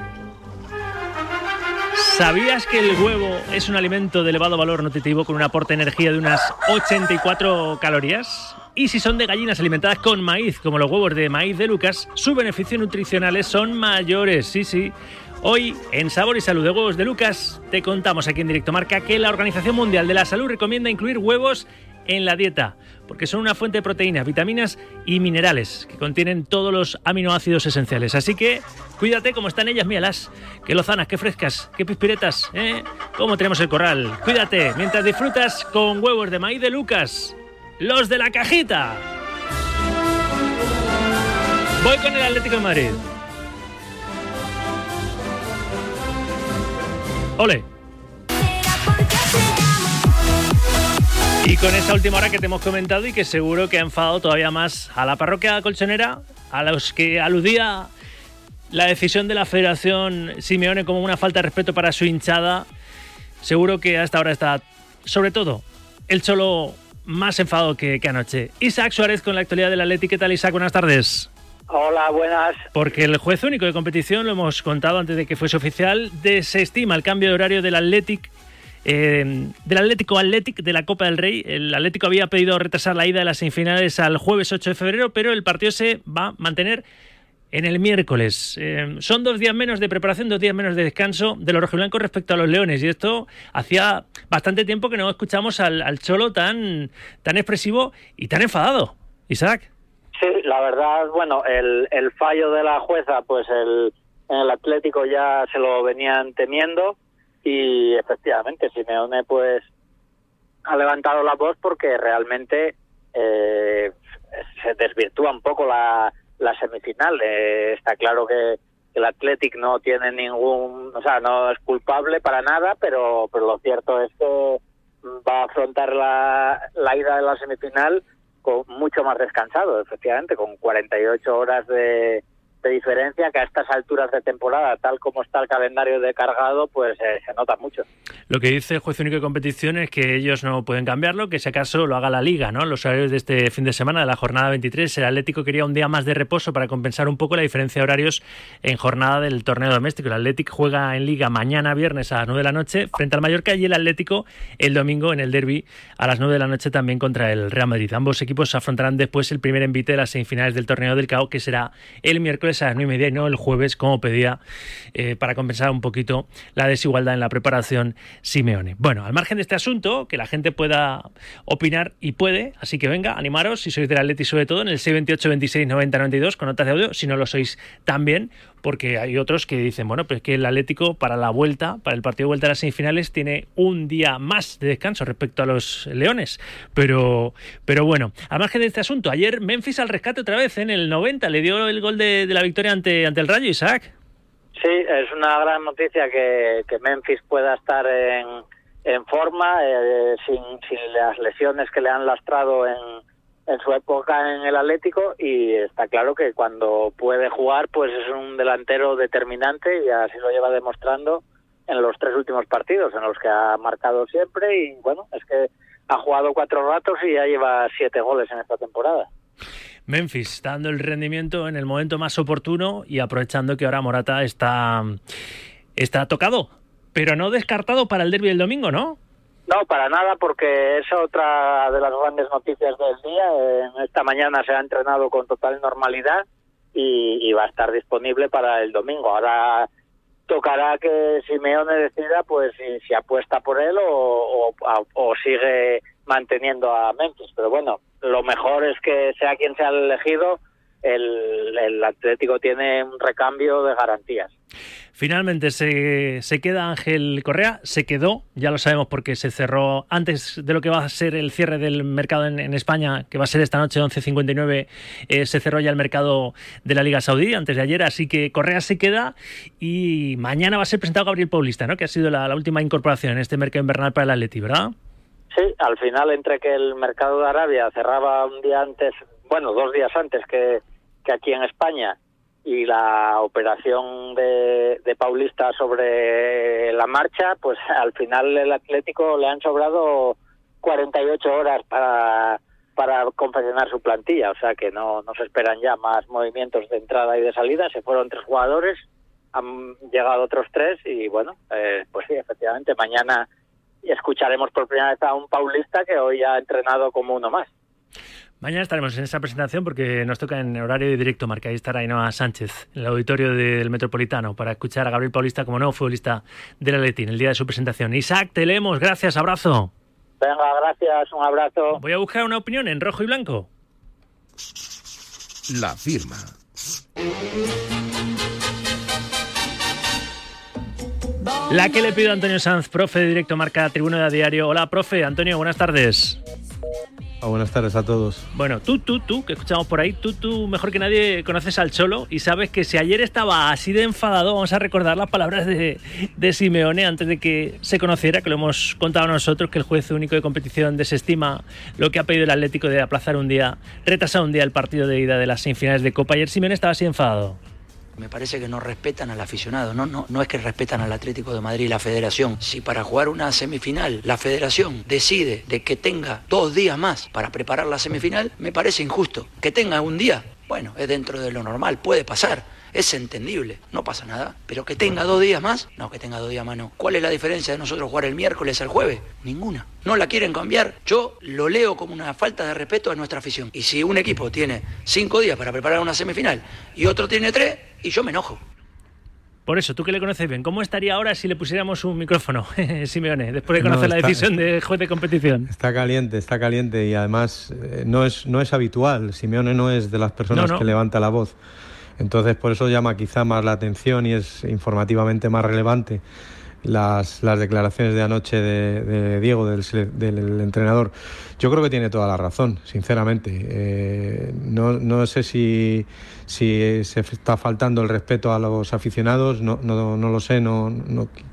¿Sabías que el huevo es un alimento de elevado valor nutritivo con un aporte de energía de unas 84 calorías? Y si son de gallinas alimentadas con maíz, como los huevos de maíz de Lucas, sus beneficios nutricionales son mayores. Sí, sí. Hoy, en Sabor y Salud de Huevos de Lucas, te contamos aquí en Directo Marca que la Organización Mundial de la Salud recomienda incluir huevos en la dieta, porque son una fuente de proteínas, vitaminas y minerales que contienen todos los aminoácidos esenciales. Así que cuídate como están ellas, míralas. Qué lozanas, qué frescas, qué pispiretas, ¿eh? Cómo tenemos el corral. Cuídate mientras disfrutas con huevos de maíz de Lucas, los de la cajita. Voy con el Atlético de Madrid. Ole. Y con esa última hora que te hemos comentado y que seguro que ha enfadado todavía más a la parroquia colchonera, a los que aludía la decisión de la Federación Simeone como una falta de respeto para su hinchada, seguro que hasta ahora está, sobre todo, el Cholo más enfadado que, que anoche. Isaac Suárez con la actualidad del Atlético. ¿Qué tal, Isaac? Buenas tardes. Hola, buenas. Porque el juez único de competición, lo hemos contado antes de que fuese oficial, desestima el cambio de horario del Athletic eh, del Atlético Athletic de la Copa del Rey. El Atlético había pedido retrasar la ida de las semifinales al jueves 8 de febrero, pero el partido se va a mantener en el miércoles. Eh, son dos días menos de preparación, dos días menos de descanso de los rojiblancos respecto a los leones. Y esto hacía bastante tiempo que no escuchamos al, Cholo tan, tan expresivo y tan enfadado. Isaac. Sí, la verdad, bueno, el, fallo de la jueza, pues el, el Atlético ya se lo venían temiendo y efectivamente Simeone pues ha levantado la voz porque realmente eh, se desvirtúa un poco la, la semifinal. Eh, está claro que el Athletic no tiene ningún, o sea, no es culpable para nada, pero, pero lo cierto es que va a afrontar la, la ida de la semifinal con mucho más descansado, efectivamente, con 48 horas de, de diferencia que a estas alturas de temporada, tal como está el calendario de cargado, pues eh, se nota mucho. Lo que dice el juez único de competición es que ellos no pueden cambiarlo, que si acaso lo haga la liga, ¿no? Los horarios de este fin de semana, de la jornada 23, el Atlético quería un día más de reposo para compensar un poco la diferencia de horarios en jornada del torneo doméstico. El Atlético juega en liga mañana viernes a las 9 de la noche frente al Mallorca y el Atlético el domingo en el derby a las 9 de la noche también contra el Real Madrid. Ambos equipos afrontarán después el primer envite de las semifinales del torneo del CAO, que será el miércoles a las 9 y media y no el jueves, como pedía, eh, para compensar un poquito la desigualdad en la preparación Simeone. Bueno, al margen de este asunto, que la gente pueda opinar y puede, así que venga, animaros, si sois del Atleti sobre todo, en el 628 26 90 92 con notas de audio, si no lo sois también, porque hay otros que dicen, bueno, pues que el Atlético para la vuelta, para el partido de vuelta a las semifinales, tiene un día más de descanso respecto a los Leones. Pero, pero bueno, al margen de este asunto, ayer Memphis al rescate otra vez en el 90, le dio el gol de, de la victoria ante, ante el Rayo, Isaac. Sí, es una gran noticia que, que Memphis pueda estar en, en forma, eh, sin, sin las lesiones que le han lastrado en, en su época en el Atlético y está claro que cuando puede jugar pues es un delantero determinante y así lo lleva demostrando en los tres últimos partidos en los que ha marcado siempre y bueno, es que ha jugado cuatro ratos y ya lleva siete goles en esta temporada. Memphis dando el rendimiento en el momento más oportuno y aprovechando que ahora Morata está, está tocado, pero no descartado para el derby del domingo, ¿no? No, para nada, porque es otra de las grandes noticias del día. Eh, Esta mañana se ha entrenado con total normalidad y, va a estar disponible para el domingo. Ahora tocará que Simeone decida pues si, si apuesta por él o, o, o sigue manteniendo a Memphis. Pero bueno, lo mejor es que sea quien sea el elegido, el, el Atlético tiene un recambio de garantías. Finalmente se, se, queda Ángel Correa, se quedó, ya lo sabemos porque se cerró antes de lo que va a ser el cierre del mercado en, España, que va a ser esta noche 11.59, eh, se cerró ya el mercado de la Liga Saudí antes de ayer, así que Correa se queda y mañana va a ser presentado Gabriel Paulista, ¿no? que ha sido la, la última incorporación en este mercado invernal para el Atleti, ¿verdad? Sí, al final entre que el mercado de Arabia cerraba un día antes, bueno, dos días antes que, que aquí en España y la operación de, Paulista sobre la marcha, pues al final el Atlético le han sobrado 48 horas para, para confeccionar su plantilla, o sea que no, no se esperan ya más movimientos de entrada y de salida, se fueron tres jugadores, han llegado otros tres y bueno, eh, pues sí, efectivamente, mañana escucharemos por primera vez a un paulista que hoy ha entrenado como uno más. Mañana estaremos en esa presentación porque nos toca en horario de directo marca. Ahí estará Ainhoa Sánchez en el auditorio del Metropolitano para escuchar a Gabriel Paulista como nuevo futbolista del Atleti en el día de su presentación. Isaac, te leemos. Gracias. Abrazo. Venga, gracias. Un abrazo. Voy a buscar una opinión en rojo y blanco. La firma. La que le pido a Antonio Sanz, profe de directo marca Tribuna de Diario. Hola, profe. Antonio, buenas tardes. Oh, buenas tardes a todos. Bueno, tú, tú, tú, que escuchamos por ahí, tú, tú, mejor que nadie conoces al Cholo y sabes que si ayer estaba así de enfadado, vamos a recordar las palabras de, de Simeone antes de que se conociera, que lo hemos contado nosotros, que el juez único de competición desestima lo que ha pedido el Atlético de aplazar un día, retrasar un día el partido de ida de las semifinales de Copa. Ayer Simeone estaba así enfadado. Me parece que no respetan al aficionado, no, no, no es que respetan al Atlético de Madrid y la federación. Si para jugar una semifinal la federación decide de que tenga dos días más para preparar la semifinal, me parece injusto. Que tenga un día Bueno, es dentro de lo normal, puede pasar, es entendible, no pasa nada. Pero que tenga dos días más, no, que tenga dos días más no. ¿Cuál es la diferencia de nosotros jugar el miércoles al jueves? Ninguna. No la quieren cambiar. Yo lo leo como una falta de respeto a nuestra afición. Y si un equipo tiene cinco días para preparar una semifinal y otro tiene tres, y yo me enojo. Por eso, tú que le conoces bien, ¿cómo estaría ahora si le pusiéramos un micrófono, (laughs) Simeone, después de No, conocer la decisión de juez de competición? Está caliente, está caliente y además eh, no es, no es habitual. Simeone no es de las personas No, no. que levanta la voz. Entonces, por eso llama quizá más la atención y es informativamente más relevante las, las declaraciones de anoche de, de Diego, del, del entrenador. Yo creo que tiene toda la razón, sinceramente. Eh, no, no sé si, se está faltando el respeto a los aficionados, no, no, no lo sé, no-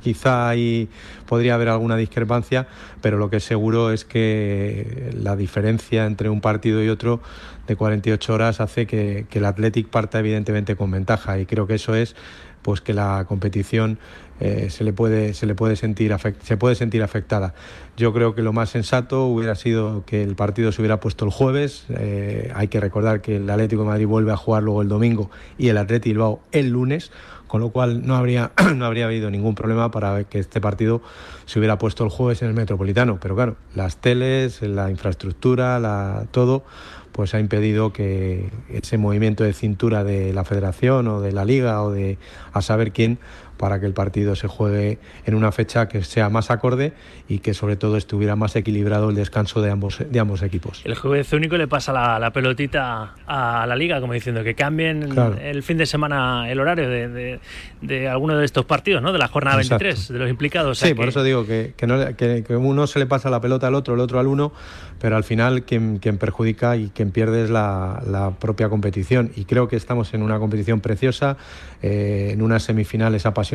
quizá ahí podría haber alguna discrepancia, pero lo que es seguro es que la diferencia entre un partido y otro de 48 horas hace que, que el Athletic parta evidentemente con ventaja y creo que eso es pues que la competición eh, se le puede se le puede sentir afect- se puede sentir afectada. Yo creo que lo más sensato hubiera sido que el partido se hubiera puesto el jueves. Eh, hay que recordar que el Atlético de Madrid vuelve a jugar luego el domingo y el Atleti Bilbao el lunes, con lo cual no habría (clears throat) no habría habido ningún problema para que este partido se hubiera puesto el jueves en el Metropolitano. Pero claro, las teles, la infraestructura, la, todo pues ha impedido que ese movimiento de cintura de la federación o de la liga o de a saber quién para que el partido se juegue en una fecha que sea más acorde y que sobre todo estuviera más equilibrado el descanso de ambos, de ambos equipos. El juez único le pasa la, la pelotita a la liga, como diciendo que cambien Claro. el fin de semana el horario de, de, de alguno de estos partidos, ¿no? De la jornada Exacto. 23, de los implicados. O sea Sí, que- por eso digo que, que, no que uno se le pasa la pelota al otro, el otro al uno, pero al final quien, quien perjudica y quien pierde es la, la propia competición. Y creo que estamos en una competición preciosa, eh, en unas semifinales apasionantes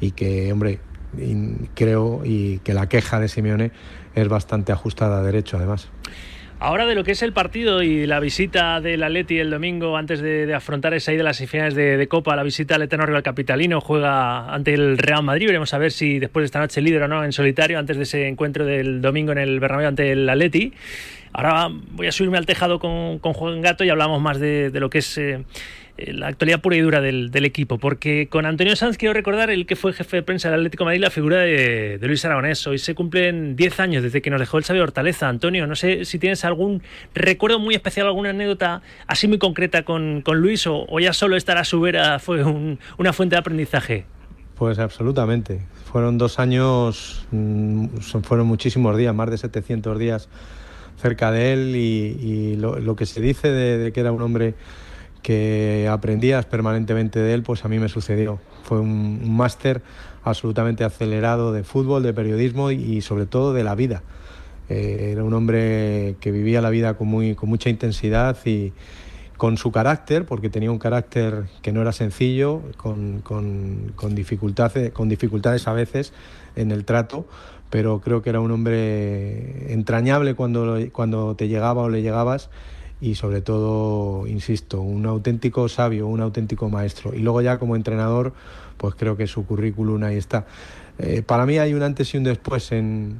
y que, hombre, creo y que la queja de Simeone es bastante ajustada a derecho, además. Ahora de lo que es el partido y la visita del Atleti el domingo antes de, afrontar esa ida a las semifinales de, Copa, la visita al eterno rival capitalino juega ante el Real Madrid. Veremos a ver si después de esta noche líder o no en solitario antes de ese encuentro del domingo en el Bernabéu ante el Atleti. Ahora voy a subirme al tejado con, con Juan Gato y hablamos más de, lo que es eh, la actualidad pura y dura del, del equipo. Porque con Antonio Sanz quiero recordar el que fue jefe de prensa del Atlético Madrid, la figura de, Luis Aragonés. Hoy se cumplen 10 años desde que nos dejó el Xavi Hortaleza. Antonio, no sé si tienes algún recuerdo muy especial, alguna anécdota así muy concreta con, con Luis o, o ya solo estar a su vera fue un- una fuente de aprendizaje. Pues absolutamente. Fueron dos años, mm, fueron muchísimos días, más de 700 días cerca de él y, lo, lo que se dice de que era un hombre que aprendías permanentemente de él, pues a mí me sucedió. Fue un, máster absolutamente acelerado de fútbol, de periodismo y, y sobre todo de la vida. Eh, era un hombre que vivía la vida con, muy, con mucha intensidad y con su carácter, porque tenía un carácter que no era sencillo, con, con- con dificultades, con dificultades a veces en el trato, pero creo que era un hombre entrañable cuando, cuando te llegaba o le llegabas y sobre todo, insisto, un auténtico sabio, un auténtico maestro. Y luego ya como entrenador, pues creo que su currículum ahí está. Eh, para mí hay un antes y un después en,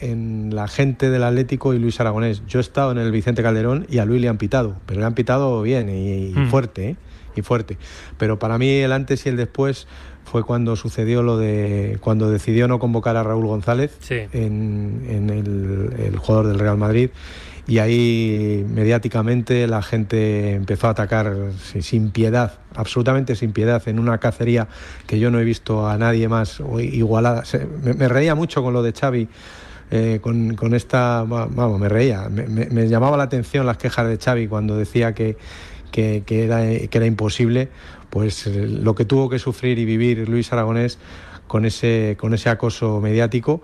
en la gente del Atlético y Luis Aragonés. Yo he estado en el Vicente Calderón y a Luis le han pitado, pero le han pitado bien y, y Mm. fuerte, ¿eh? y fuerte. Pero para mí el antes y el después fue cuando sucedió lo de cuando decidió no convocar a Raúl González en, en el, el jugador del Real Madrid y ahí mediáticamente la gente empezó a atacar sin piedad, absolutamente sin piedad, en una cacería que yo no he visto a nadie más igualada. Me, reía mucho con lo de Xavi, eh, con, con esta, va- vamos, me reía, me, llamaba la atención las quejas de Xavi cuando decía que, que, era, que era imposible, pues lo que tuvo que sufrir y vivir Luis Aragonés con ese, con ese acoso mediático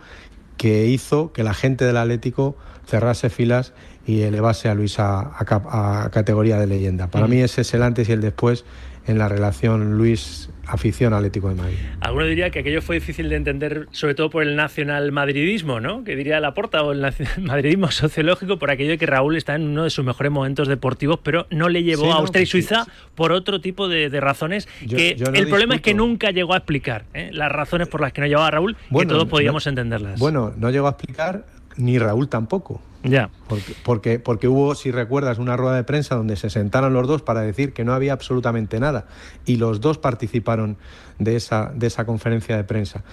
que hizo que la gente del Atlético cerrase filas y elevase a Luis a, a cap- a categoría de leyenda. Para mí ese es el antes y el después en la relación Luis-afición Atlético de Madrid. Alguno diría que aquello fue difícil de entender, sobre todo por el nacional madridismo, ¿no? Que diría Laporta, o el madridismo (laughs) sociológico, por aquello de que Raúl está en uno de sus mejores momentos deportivos, pero no le llevó Sí, a no, Austria y sí, Suiza por otro tipo de, de razones Yo- que yo no el problema es que nunca llegó a explicar ¿eh? las razones por las que no llevaba a Raúl, Bueno, que todos no- podíamos entenderlas. Bueno, no llegó a explicar ni Raúl tampoco. Ya. Porque, porque, porque hubo, si recuerdas, una rueda de prensa donde se sentaron los dos para decir que no había absolutamente nada. Y los dos participaron de esa, de esa conferencia de prensa.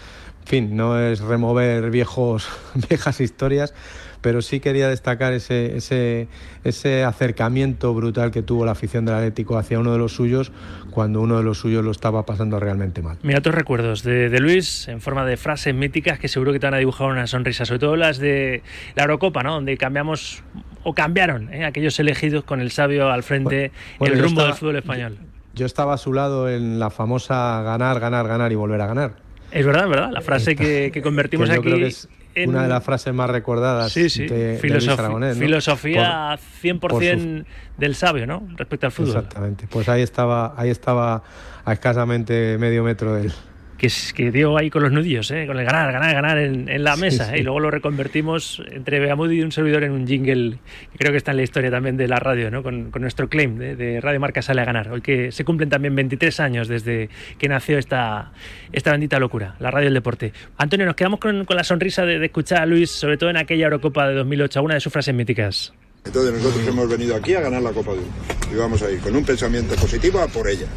En fin, no es remover viejos, (laughs) viejas historias, pero sí quería destacar ese, ese, ese acercamiento brutal que tuvo la afición del Atlético hacia uno de los suyos cuando uno de los suyos lo estaba pasando realmente mal. Mira otros recuerdos de, de Luis en forma de frases míticas que seguro que te van a dibujar una sonrisa, sobre todo las de la Eurocopa, ¿no? Donde cambiamos o cambiaron ¿eh? aquellos elegidos con el sabio al frente Bueno, el rumbo del fútbol español. Yo estaba a su lado en la famosa ganar, ganar, ganar y volver a ganar. Es verdad, verdad, la frase que, que convertimos Que yo aquí creo que es en una de las frases más recordadas Sí, sí. de, de Luis Filosofi- Aragonés, ¿no? Filosofía Por- 100% del sabio, ¿no? Respecto al fútbol. Exactamente. Pues ahí estaba, ahí estaba a escasamente medio metro de él. Que, que dio ahí con los nudillos, ¿eh? con el ganar, ganar, ganar en, en la mesa. sí. ¿eh? Y luego lo reconvertimos entre Beamud y un servidor en un jingle que creo que está en la historia también de la radio, ¿no? con, con nuestro claim de, de Radio Marca Sale a Ganar. Hoy que se cumplen también 23 años desde que nació esta, esta bendita locura, la radio del deporte. Antonio, nos quedamos con, con la sonrisa de, de escuchar a Luis, sobre todo en aquella Eurocopa de 2008, una de sus frases míticas. Entonces nosotros hemos venido aquí a ganar la Copa del Mundo y vamos a ir con un pensamiento positivo a por ella.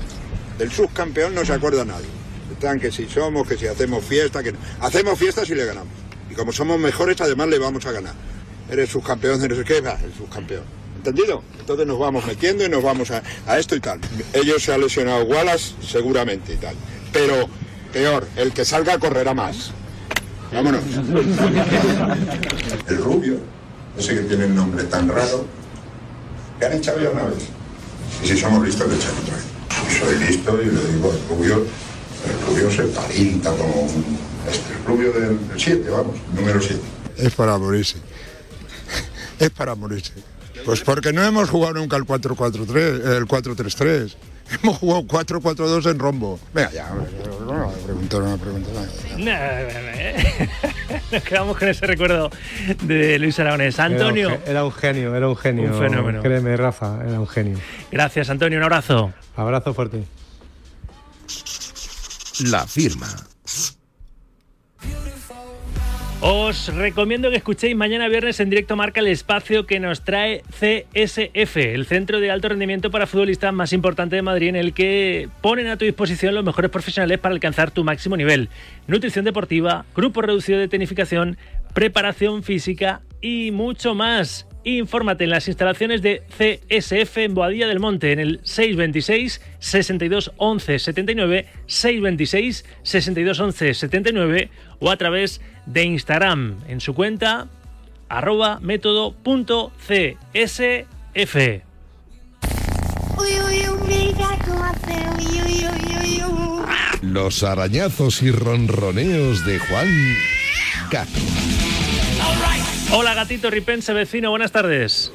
Del subcampeón no se acuerda nadie. Que si somos, que si hacemos fiesta, que hacemos fiesta si le ganamos. Y como somos mejores además le vamos a ganar. Eres subcampeón de no sé qué, va, el subcampeón. ¿Entendido? Entonces nos vamos metiendo y nos vamos a, a esto y tal. Ellos se ha lesionado Wallace seguramente y tal. Pero peor, el que salga correrá más. Vámonos. El rubio, ese que tiene el nombre tan raro, que han echado ya una vez. Y si somos listos, le echan otra vez. Soy listo y le digo, el rubio, el rubio se palienta como un... Este, el rubio del 7, vamos, número 7. Es para morirse. Es para morirse. Pues porque no hemos jugado nunca el 4-4-3, el 4-3-3. Hemos jugado 4-4-2 en rombo. Venga, ya, no me pregunto, no me pregunto. (laughs) Nos quedamos con ese recuerdo de Luis Aragonés. Antonio, Era un, era un genio, era un genio. Un fenómeno. Créeme, Rafa, era un genio. gracias Antonio, un abrazo. Abrazo fuerte. La firma. Os recomiendo que escuchéis mañana viernes en directo Marca el espacio que nos trae CSF, el centro de alto rendimiento para futbolistas más importante de Madrid, en el que ponen a tu disposición los mejores profesionales para alcanzar tu máximo nivel. Nutrición deportiva, grupo reducido de tecnificación, preparación física y mucho más. Infórmate en las instalaciones de CSF en Boadilla del Monte en el 626 62 11 79 626 62 11 79 o a través de Instagram en su cuenta arroba método.csf. Los arañazos y ronroneos de Juan Gato. Hola gatito ripense vecino, buenas tardes.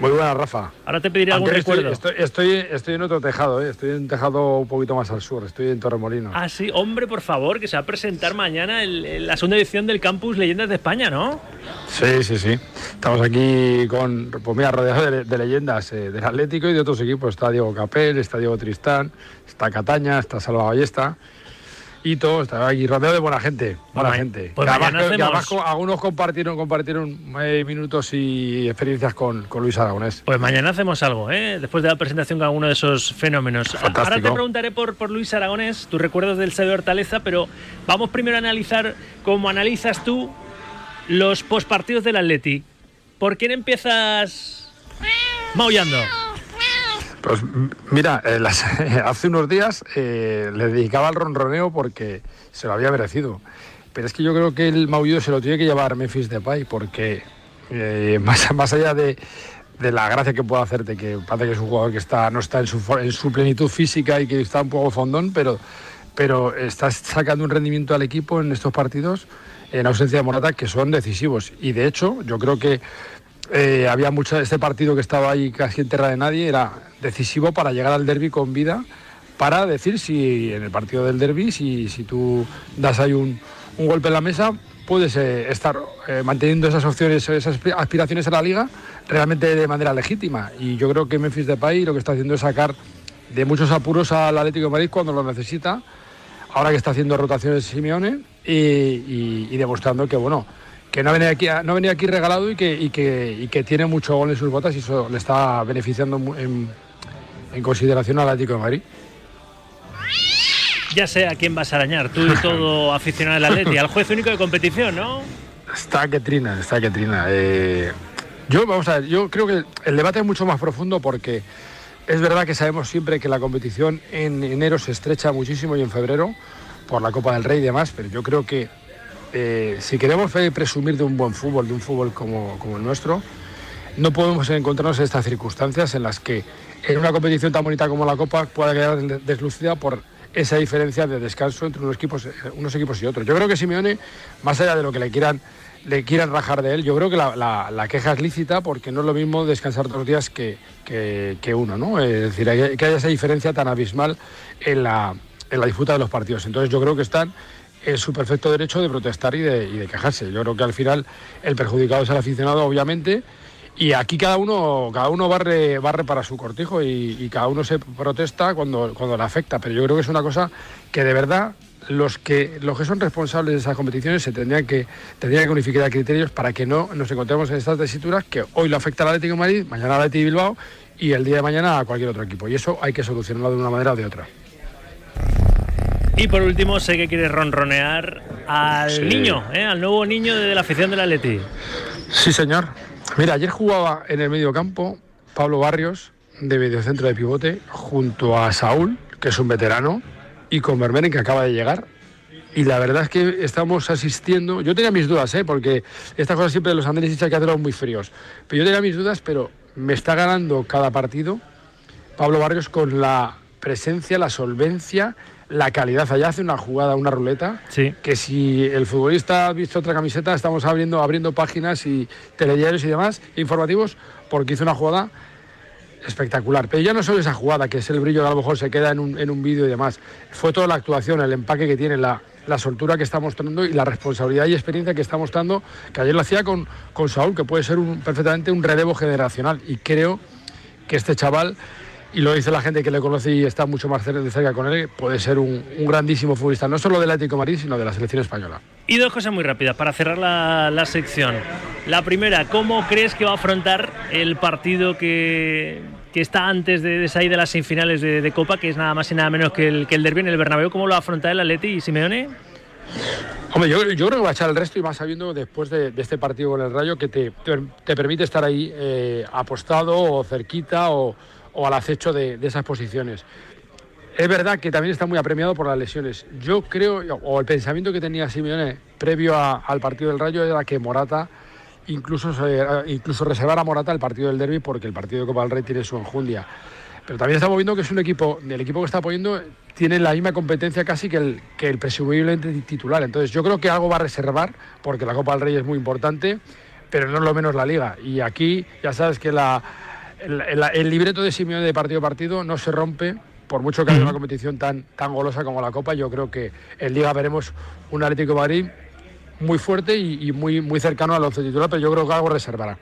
Muy buena, Rafa. Ahora te pediré algún Aunque estoy, recuerdo. Estoy, estoy, estoy en otro tejado, ¿eh? estoy en un tejado un poquito más al sur, estoy en Torremolinos. Ah, sí, hombre, por favor, que se va a presentar mañana el- el- la segunda edición del Campus Leyendas de España, ¿no? Sí, sí, sí. Estamos aquí con, pues mira, rodeados de, de leyendas eh, del Atlético y de otros equipos. Está Diego Capel, está Diego Tristán, está Cataña, está Salva Ballesta. Y todo, está aquí rodeado de buena gente, buena gente. pues además, que- algunos compartieron, compartieron eh, minutos y experiencias con, con Luis Aragonés. Pues mañana hacemos algo, ¿eh? Después de la presentación con alguno de esos fenómenos. Fantástico. Ahora te preguntaré por, por Luis Aragonés, tus recuerdos del Sabio Hortaleza, pero vamos primero a analizar cómo analizas tú los postpartidos del Atleti. ¿Por quién empiezas maullando? Pues mira, eh, (laughs) hace unos días eh, le dedicaba al ronroneo porque se lo había merecido. Pero es que yo creo que el maullido se lo tiene que llevar Memphis Depay porque eh, (laughs) más, más allá de, de la gracia que puede hacerte, que parece que es un jugador que está, no está en su, en su plenitud física y que está un poco fondón, pero, pero está sacando un rendimiento al equipo en estos partidos en ausencia de Morata que son decisivos. Y de hecho, yo creo que eh, había mucho este partido que estaba ahí casi en tierra de nadie era decisivo para llegar al derby con vida para decir si en el partido del derby si, si tú das ahí un, un golpe en la mesa puedes eh, estar eh, manteniendo esas opciones esas aspi- aspiraciones a la liga realmente de manera legítima. Y yo creo que Memphis Depay lo que está haciendo es sacar de muchos apuros al Atlético de Madrid cuando lo necesita ahora que está haciendo rotaciones Simeone y demostrando que bueno que no ha venido aquí, no ha venido aquí regalado y que, y, que, y que tiene mucho gol en sus botas y eso le está beneficiando en, en consideración al Atlético de Madrid. Ya sé a quién vas a arañar, tú y todo (laughs) aficionado al Atleti, al juez único de competición, ¿no? Está que trina, está que trina. Eh, yo, vamos a ver, yo creo que el debate es mucho más profundo porque es verdad que sabemos siempre que la competición en enero se estrecha muchísimo y en febrero por la Copa del Rey y demás, pero yo creo que eh, si queremos presumir de un buen fútbol, de un fútbol como, el nuestro, no podemos encontrarnos en estas circunstancias en las que en una competición tan bonita como la Copa pueda quedar deslucida por esa diferencia de descanso entre unos equipos, eh, unos equipos y otros. Yo creo que Simeone, más allá de lo que le quieran, le quieran rajar de él, yo creo que la, queja es lícita porque no es lo mismo descansar dos días que, uno, ¿no? Es decir, que haya esa diferencia tan abismal en la disputa de los partidos. Entonces yo creo que están en su perfecto derecho de protestar y de, y de quejarse. Yo creo que al final el perjudicado es el aficionado, obviamente, y aquí cada uno, cada uno barre, barre para su cortijo y, cada uno se protesta cuando, cuando le afecta. Pero yo creo que es una cosa que de verdad los que, los que son responsables de esas competiciones se tendrían que, tendrían que unificar criterios para que no nos encontremos en estas tesituras que hoy le afecta al Atlético de Madrid, mañana al Atlético de Bilbao y el día de mañana a cualquier otro equipo. Y eso hay que solucionarlo de una manera o de otra. Y por último, sé que quieres ronronear al Sí. niño, ¿eh? al nuevo niño de la afición del Atleti. Sí, señor. Mira, ayer jugaba en el medio campo Pablo Barrios, de mediocentro de pivote, junto a Saúl, que es un veterano, y con Vermeeren, que acaba de llegar. Y la verdad es que estamos asistiendo. Yo tenía mis dudas, ¿eh? porque estas cosas siempre de los análisis hay que hacerlos muy fríos. Pero yo tenía mis dudas, pero me está ganando cada partido Pablo Barrios con la presencia, la solvencia, la calidad. Allá hace una jugada, una ruleta, que si el futbolista ha visto otra camiseta, estamos abriendo, abriendo páginas y telediarios y demás, informativos, porque hizo una jugada espectacular. Pero ya no solo esa jugada, que es el brillo que a lo mejor se queda en un, en un vídeo y demás, fue toda la actuación, el empaque que tiene, la, la soltura que está mostrando y la responsabilidad y experiencia que está mostrando, que ayer lo hacía con, con Saúl, que puede ser un- perfectamente un relevo generacional. Y creo que este chaval, y lo dice la gente que le conoce y está mucho más de cerca con él, puede ser un, un grandísimo futbolista, no solo del Atlético de Madrid, sino de la selección española. Y dos cosas muy rápidas para cerrar la, la sección. La primera, ¿cómo crees que va a afrontar el partido que, que está antes de, de salir de las semifinales de, de Copa, que es nada más y nada menos que el, que el derbi en el Bernabéu? ¿Cómo lo va a afrontar el Atleti y Simeone? Hombre, yo, yo creo que va a echar el resto y más sabiendo después de, de este partido con el Rayo que te, te, te permite estar ahí eh, apostado o cerquita o, o al acecho de, esas posiciones. Es verdad que también está muy apremiado por las lesiones. Yo creo, o el pensamiento que tenía Simeone previo a- al partido del Rayo era que Morata incluso, se- incluso reservar a Morata el partido del derby porque el partido de Copa del Rey tiene su enjundia. Pero también estamos viendo que es un equipo, el equipo que está poniendo tiene la misma competencia casi que el, que el presumiblemente titular. Entonces yo creo que algo va a reservar porque la Copa del Rey es muy importante, pero no es lo menos la Liga. Y aquí ya sabes que la, el, el- el libreto de Simeone de partido a partido no se rompe por mucho que haya una competición tan, tan golosa como la Copa, yo creo que en Liga veremos un Atlético de Madrid muy fuerte y, y muy, muy cercano al once titular, pero yo creo que algo reservará.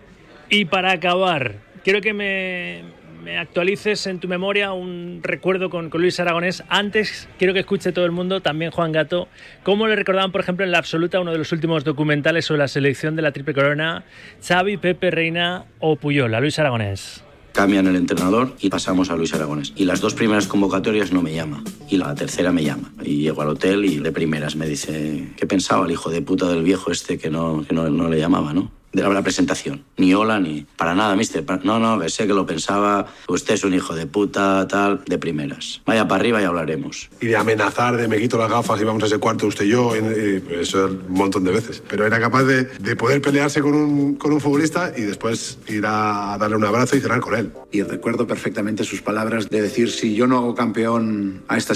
Y para acabar, quiero que me, me actualices en tu memoria un recuerdo con, con Luis Aragonés. Antes, quiero que escuche todo el mundo, también Juan Gato, cómo le recordaban, por ejemplo, en la absoluta, uno de los últimos documentales sobre la selección de la Triple Corona, Xavi, Pepe Reina o Puyol, a Luis Aragonés. Cambian el entrenador y pasamos a Luis Aragones. Y las dos primeras convocatorias no me llama. Y la tercera me llama. Y llego al hotel y de primeras me dice, ¿qué pensaba el hijo de puta del viejo este que no, que no, no le llamaba, no? De la presentación. Ni hola, ni... Para nada, mister. No, no, sé que lo pensaba. Usted es un hijo de puta, tal, de primeras. Vaya para arriba y hablaremos. y de amenazar, de me quito las gafas y vamos a ese cuarto usted y yo, en- eh, eso un montón de veces. Pero era capaz de, de poder pelearse con un, con un futbolista y después ir a darle un abrazo y cenar con él. Y recuerdo perfectamente sus palabras de decir, si yo no hago campeón a esta